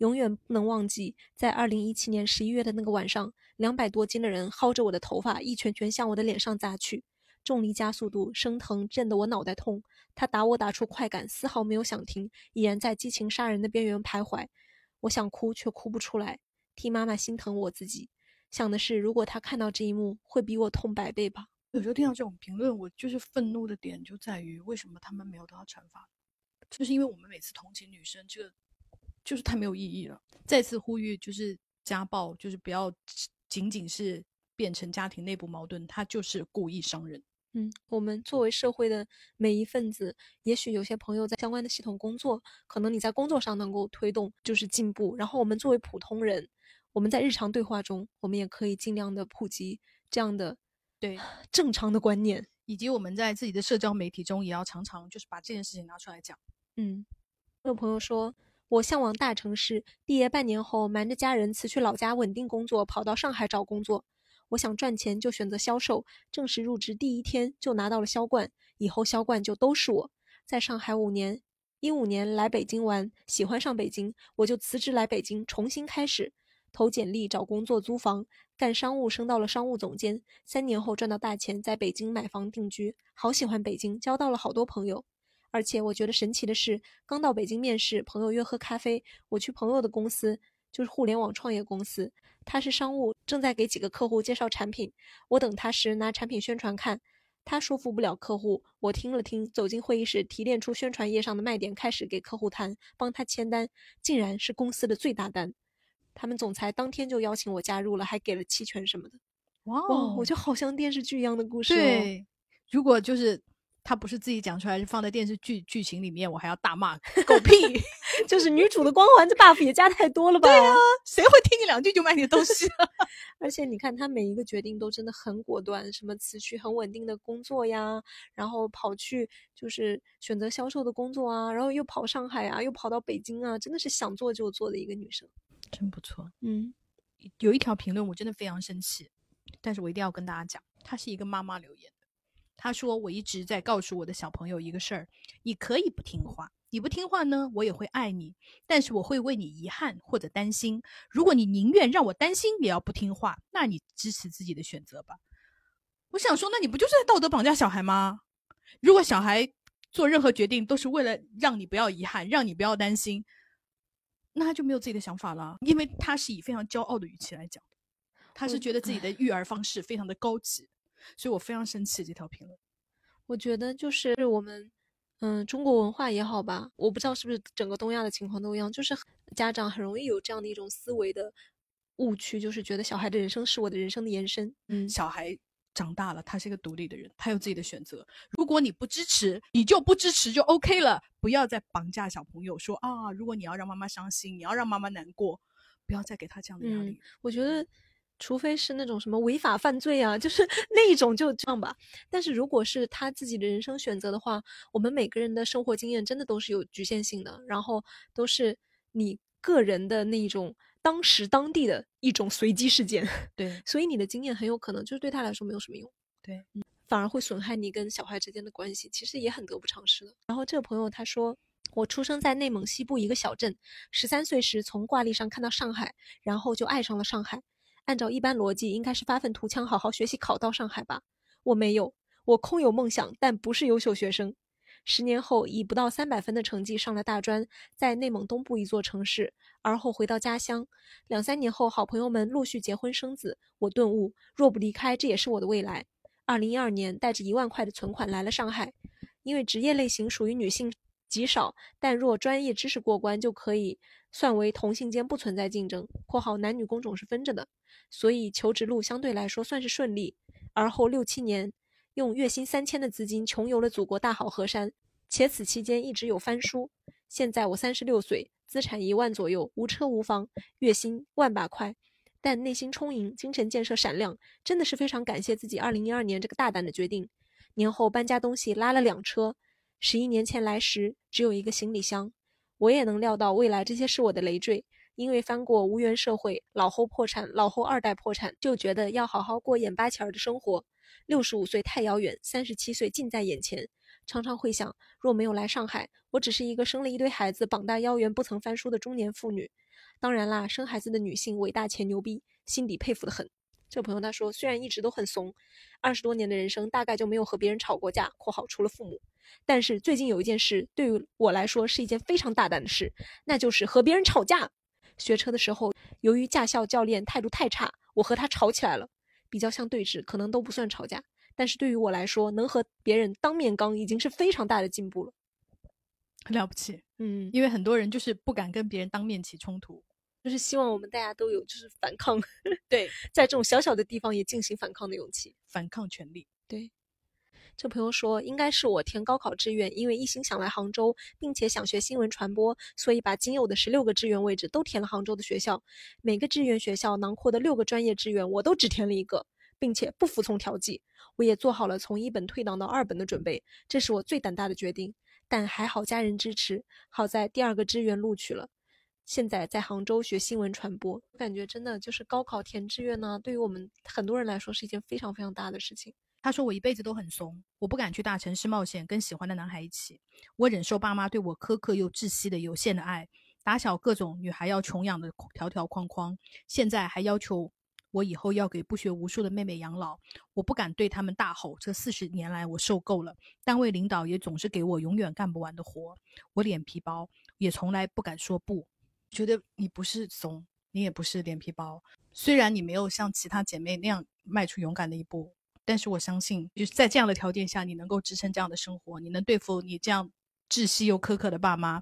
永远不能忘记，在二零一七年十一月的那个晚上，两百多斤的人薅着我的头发，一拳拳向我的脸上砸去，重力加速度，生疼震得我脑袋痛。他打我打出快感，丝毫没有想停，依然在激情杀人的边缘徘徊。我想哭却哭不出来，替妈妈心疼我自己。想的是，如果他看到这一幕，会比我痛百倍吧。有时候听到这种评论，我就是愤怒的点就在于，为什么他们没有得到惩罚？就是因为我们每次同情女生，这个。就是太没有意义了。再次呼吁，就是家暴，就是不要仅仅是变成家庭内部矛盾，他就是故意伤人。嗯，我们作为社会的每一份子，也许有些朋友在相关的系统工作，可能你在工作上能够推动就是进步。然后我们作为普通人，我们在日常对话中，我们也可以尽量的普及这样的对 正常的观念，以及我们在自己的社交媒体中，也要常常就是把这件事情拿出来讲。嗯，有朋友说。我向往大城市，毕业半年后瞒着家人辞去老家稳定工作，跑到上海找工作。我想赚钱就选择销售，正式入职第一天就拿到了销冠，以后销冠就都是我。在上海五年，一五年来北京玩，喜欢上北京，我就辞职来北京重新开始，投简历找工作租房，干商务升到了商务总监。三年后赚到大钱，在北京买房定居，好喜欢北京，交到了好多朋友。而且我觉得神奇的是，刚到北京面试，朋友约喝咖啡，我去朋友的公司，就是互联网创业公司，他是商务，正在给几个客户介绍产品。我等他时拿产品宣传看，他说服不了客户，我听了听，走进会议室提炼出宣传页上的卖点，开始给客户谈，帮他签单，竟然是公司的最大单。他们总裁当天就邀请我加入了，还给了期权什么的。哇，我就好像电视剧一样的故事。对，如果就是。他不是自己讲出来，是放在电视剧剧情里面，我还要大骂狗屁。就是女主的光环，这 buff 也加太多了吧？对啊，谁会听你两句就卖你的东西？而且你看他每一个决定都真的很果断，什么辞去很稳定的工作呀，然后跑去就是选择销售的工作啊，然后又跑上海啊，又跑到北京啊，真的是想做就做的一个女生，真不错。嗯，有一条评论我真的非常生气，但是我一定要跟大家讲，她是一个妈妈留言的，她说我一直在告诉我的小朋友一个事儿，你可以不听话。你不听话呢，我也会爱你，但是我会为你遗憾或者担心。如果你宁愿让我担心，也要不听话，那你支持自己的选择吧。我想说，那你不就是在道德绑架小孩吗？如果小孩做任何决定都是为了让你不要遗憾，让你不要担心，那他就没有自己的想法了。因为他是以非常骄傲的语气来讲，他是觉得自己的育儿方式非常的高级，所以我非常生气这条评论。我觉得就是我们。嗯，中国文化也好吧，我不知道是不是整个东亚的情况都一样，就是家长很容易有这样的一种思维的误区，就是觉得小孩的人生是我的人生的延伸。嗯，小孩长大了，他是一个独立的人，他有自己的选择。如果你不支持，你就不支持就 OK 了，不要再绑架小朋友，说啊，如果你要让妈妈伤心，你要让妈妈难过，不要再给他这样的压力。我觉得。除非是那种什么违法犯罪啊，就是 那一种就这样吧。但是如果是他自己的人生选择的话，我们每个人的生活经验真的都是有局限性的，然后都是你个人的那一种当时当地的一种随机事件。对，所以你的经验很有可能就是对他来说没有什么用。对，反而会损害你跟小孩之间的关系，其实也很得不偿失的。然后这个朋友他说，我出生在内蒙西部一个小镇，十三岁时从挂历上看到上海，然后就爱上了上海。按照一般逻辑，应该是发愤图强，好好学习，考到上海吧。我没有，我空有梦想，但不是优秀学生。十年后，以不到三百分的成绩上了大专，在内蒙东部一座城市，而后回到家乡。两三年后，好朋友们陆续结婚生子，我顿悟，若不离开，这也是我的未来。二零一二年，带着一万块的存款来了上海，因为职业类型属于女性。极少，但若专业知识过关，就可以算为同性间不存在竞争（括号男女工种是分着的），所以求职路相对来说算是顺利。而后六七年，用月薪三千的资金穷游了祖国大好河山，且此期间一直有翻书。现在我三十六岁，资产一万左右，无车无房，月薪万把块，但内心充盈，精神建设闪亮，真的是非常感谢自己二零一二年这个大胆的决定。年后搬家东西拉了两车。十一年前来时，只有一个行李箱。我也能料到未来这些是我的累赘，因为翻过无缘社会、老后破产、老后二代破产，就觉得要好好过眼巴前儿的生活。六十五岁太遥远，三十七岁近在眼前。常常会想，若没有来上海，我只是一个生了一堆孩子、膀大腰圆、不曾翻书的中年妇女。当然啦，生孩子的女性伟大且牛逼，心底佩服的很。这朋友他说，虽然一直都很怂，二十多年的人生大概就没有和别人吵过架（括号除了父母）。但是最近有一件事，对于我来说是一件非常大胆的事，那就是和别人吵架。学车的时候，由于驾校教练态度太差，我和他吵起来了。比较像对峙，可能都不算吵架，但是对于我来说，能和别人当面刚已经是非常大的进步了。很了不起，嗯，因为很多人就是不敢跟别人当面起冲突，就是希望我们大家都有就是反抗，对，在这种小小的地方也进行反抗的勇气，反抗权利，对。这朋友说，应该是我填高考志愿，因为一心想来杭州，并且想学新闻传播，所以把仅有的十六个志愿位置都填了杭州的学校。每个志愿学校囊括的六个专业志愿，我都只填了一个，并且不服从调剂。我也做好了从一本退档到二本的准备，这是我最胆大的决定。但还好家人支持，好在第二个志愿录取了，现在在杭州学新闻传播。我感觉真的就是高考填志愿呢，对于我们很多人来说是一件非常非常大的事情。他说：“我一辈子都很怂，我不敢去大城市冒险，跟喜欢的男孩一起。我忍受爸妈对我苛刻又窒息的有限的爱，打小各种女孩要穷养的条条框框，现在还要求我以后要给不学无术的妹妹养老。我不敢对他们大吼，这四十年来我受够了。单位领导也总是给我永远干不完的活，我脸皮薄，也从来不敢说不。觉得你不是怂，你也不是脸皮薄，虽然你没有像其他姐妹那样迈出勇敢的一步。”但是我相信，就是在这样的条件下，你能够支撑这样的生活，你能对付你这样窒息又苛刻的爸妈，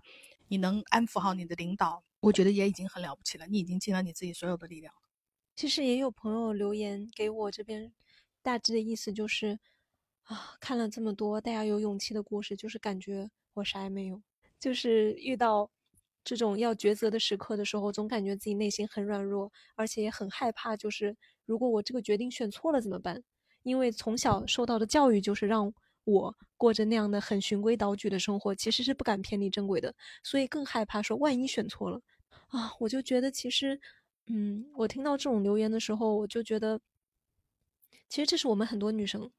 你能安抚好你的领导，我觉得也已经很了不起了。你已经尽了你自己所有的力量。其实也有朋友留言给我这边，大致的意思就是，啊，看了这么多大家有勇气的故事，就是感觉我啥也没有，就是遇到这种要抉择的时刻的时候，总感觉自己内心很软弱，而且也很害怕，就是如果我这个决定选错了怎么办？因为从小受到的教育就是让我过着那样的很循规蹈矩的生活，其实是不敢偏离正轨的，所以更害怕说万一选错了啊！我就觉得其实，嗯，我听到这种留言的时候，我就觉得，其实这是我们很多女生。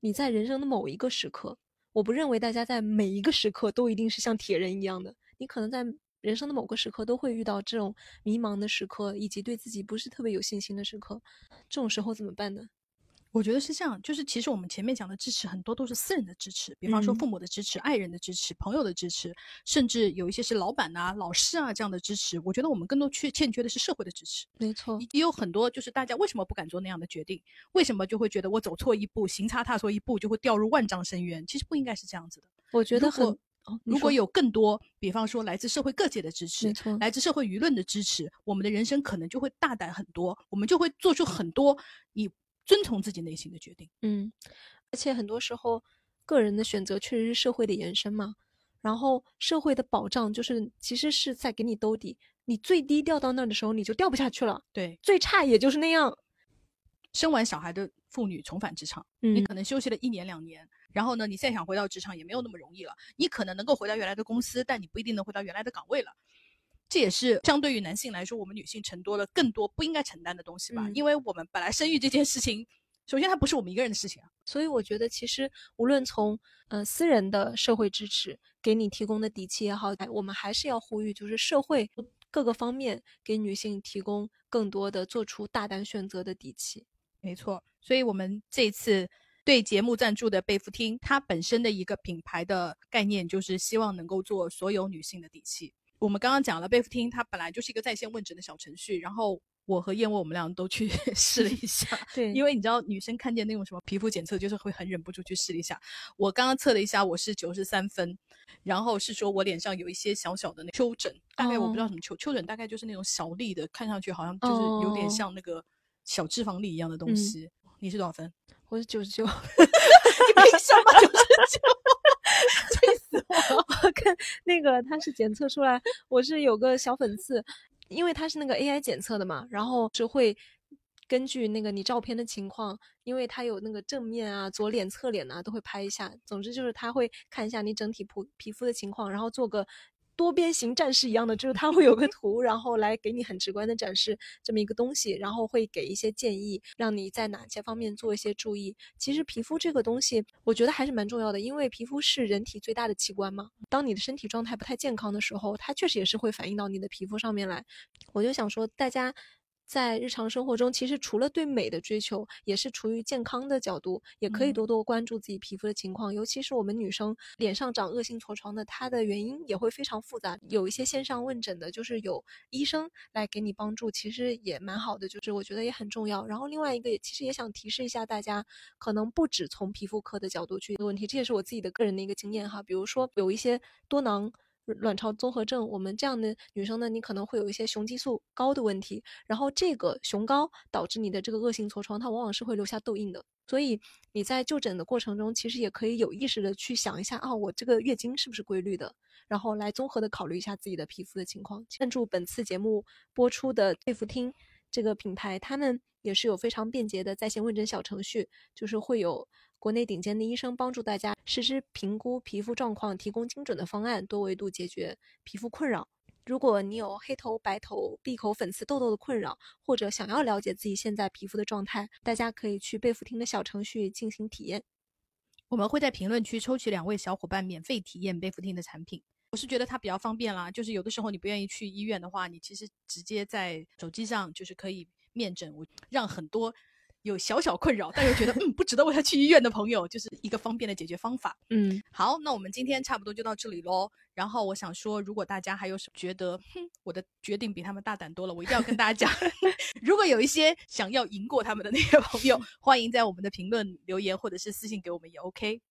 你在人生的某一个时刻，我不认为大家在每一个时刻都一定是像铁人一样的。你可能在人生的某个时刻都会遇到这种迷茫的时刻，以及对自己不是特别有信心的时刻。这种时候怎么办呢？我觉得是这样，就是其实我们前面讲的支持很多都是私人的支持，比方说父母的支持、爱人的支持、朋友的支持，甚至有一些是老板啊、老师啊这样的支持。我觉得我们更多缺欠缺的是社会的支持。没错，也有很多就是大家为什么不敢做那样的决定？为什么就会觉得我走错一步、行差踏错一步就会掉入万丈深渊？其实不应该是这样子的。我觉得很，如果有更多，比方说来自社会各界的支持，来自社会舆论的支持，我们的人生可能就会大胆很多，我们就会做出很多你。遵从自己内心的决定，嗯，而且很多时候，个人的选择确实是社会的延伸嘛。然后社会的保障就是其实是在给你兜底，你最低掉到那儿的时候，你就掉不下去了。对，最差也就是那样。生完小孩的妇女重返职场，你可能休息了一年两年，然后呢，你再想回到职场也没有那么容易了。你可能能够回到原来的公司，但你不一定能回到原来的岗位了。这也是相对于男性来说，我们女性承多了更多不应该承担的东西吧？因为我们本来生育这件事情，首先它不是我们一个人的事情啊。所以我觉得，其实无论从呃私人的社会支持给你提供的底气也好，我们还是要呼吁，就是社会各个方面给女性提供更多的做出大胆选择的底气。没错，所以我们这次对节目赞助的贝弗汀，它本身的一个品牌的概念就是希望能够做所有女性的底气。我们刚刚讲了，贝弗汀它本来就是一个在线问诊的小程序，然后我和燕窝我们俩都去 试了一下。对，因为你知道女生看见那种什么皮肤检测，就是会很忍不住去试了一下。我刚刚测了一下，我是九十三分，然后是说我脸上有一些小小的那丘疹，大概我不知道什么丘丘疹，大概就是那种小粒的，看上去好像就是有点像那个小脂肪粒一样的东西。你是多少分？我是九十九。你凭什么九十九？气死我！我看那个他是检测出来我是有个小粉刺，因为他是那个 AI 检测的嘛，然后是会根据那个你照片的情况，因为他有那个正面啊、左脸、侧脸啊都会拍一下，总之就是他会看一下你整体皮皮肤的情况，然后做个。多边形战士一样的，就是它会有个图，然后来给你很直观的展示这么一个东西，然后会给一些建议，让你在哪些方面做一些注意。其实皮肤这个东西，我觉得还是蛮重要的，因为皮肤是人体最大的器官嘛。当你的身体状态不太健康的时候，它确实也是会反映到你的皮肤上面来。我就想说，大家。在日常生活中，其实除了对美的追求，也是出于健康的角度，也可以多多关注自己皮肤的情况。尤其是我们女生脸上长恶性痤疮的，它的原因也会非常复杂。有一些线上问诊的，就是有医生来给你帮助，其实也蛮好的，就是我觉得也很重要。然后另外一个也，其实也想提示一下大家，可能不止从皮肤科的角度去问题，这也是我自己的个人的一个经验哈。比如说有一些多囊。卵巢综合症，我们这样的女生呢，你可能会有一些雄激素高的问题，然后这个雄高导致你的这个恶性痤疮，它往往是会留下痘印的。所以你在就诊的过程中，其实也可以有意识的去想一下啊，我这个月经是不是规律的，然后来综合的考虑一下自己的皮肤的情况。赞助本次节目播出的贝弗汀这个品牌，他们也是有非常便捷的在线问诊小程序，就是会有。国内顶尖的医生帮助大家实时评估皮肤状况，提供精准的方案，多维度解决皮肤困扰。如果你有黑头、白头、闭口、粉刺、痘痘的困扰，或者想要了解自己现在皮肤的状态，大家可以去贝弗汀的小程序进行体验。我们会在评论区抽取两位小伙伴免费体验贝弗汀的产品。我是觉得它比较方便啦，就是有的时候你不愿意去医院的话，你其实直接在手机上就是可以面诊，我让很多。有小小困扰，但又觉得嗯不值得为他去医院的朋友，就是一个方便的解决方法。嗯，好，那我们今天差不多就到这里喽。然后我想说，如果大家还有什么觉得，哼，我的决定比他们大胆多了，我一定要跟大家讲。如果有一些想要赢过他们的那些朋友，欢迎在我们的评论留言或者是私信给我们也 OK。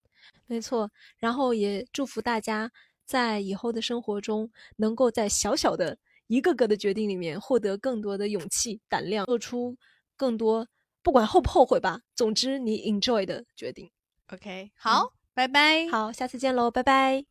没错，然后也祝福大家在以后的生活中，能够在小小的一个个的决定里面获得更多的勇气、胆量，做出更多。不管后不后悔吧，总之你 enjoy 的决定。OK，好，拜拜。好，下次见喽，拜拜。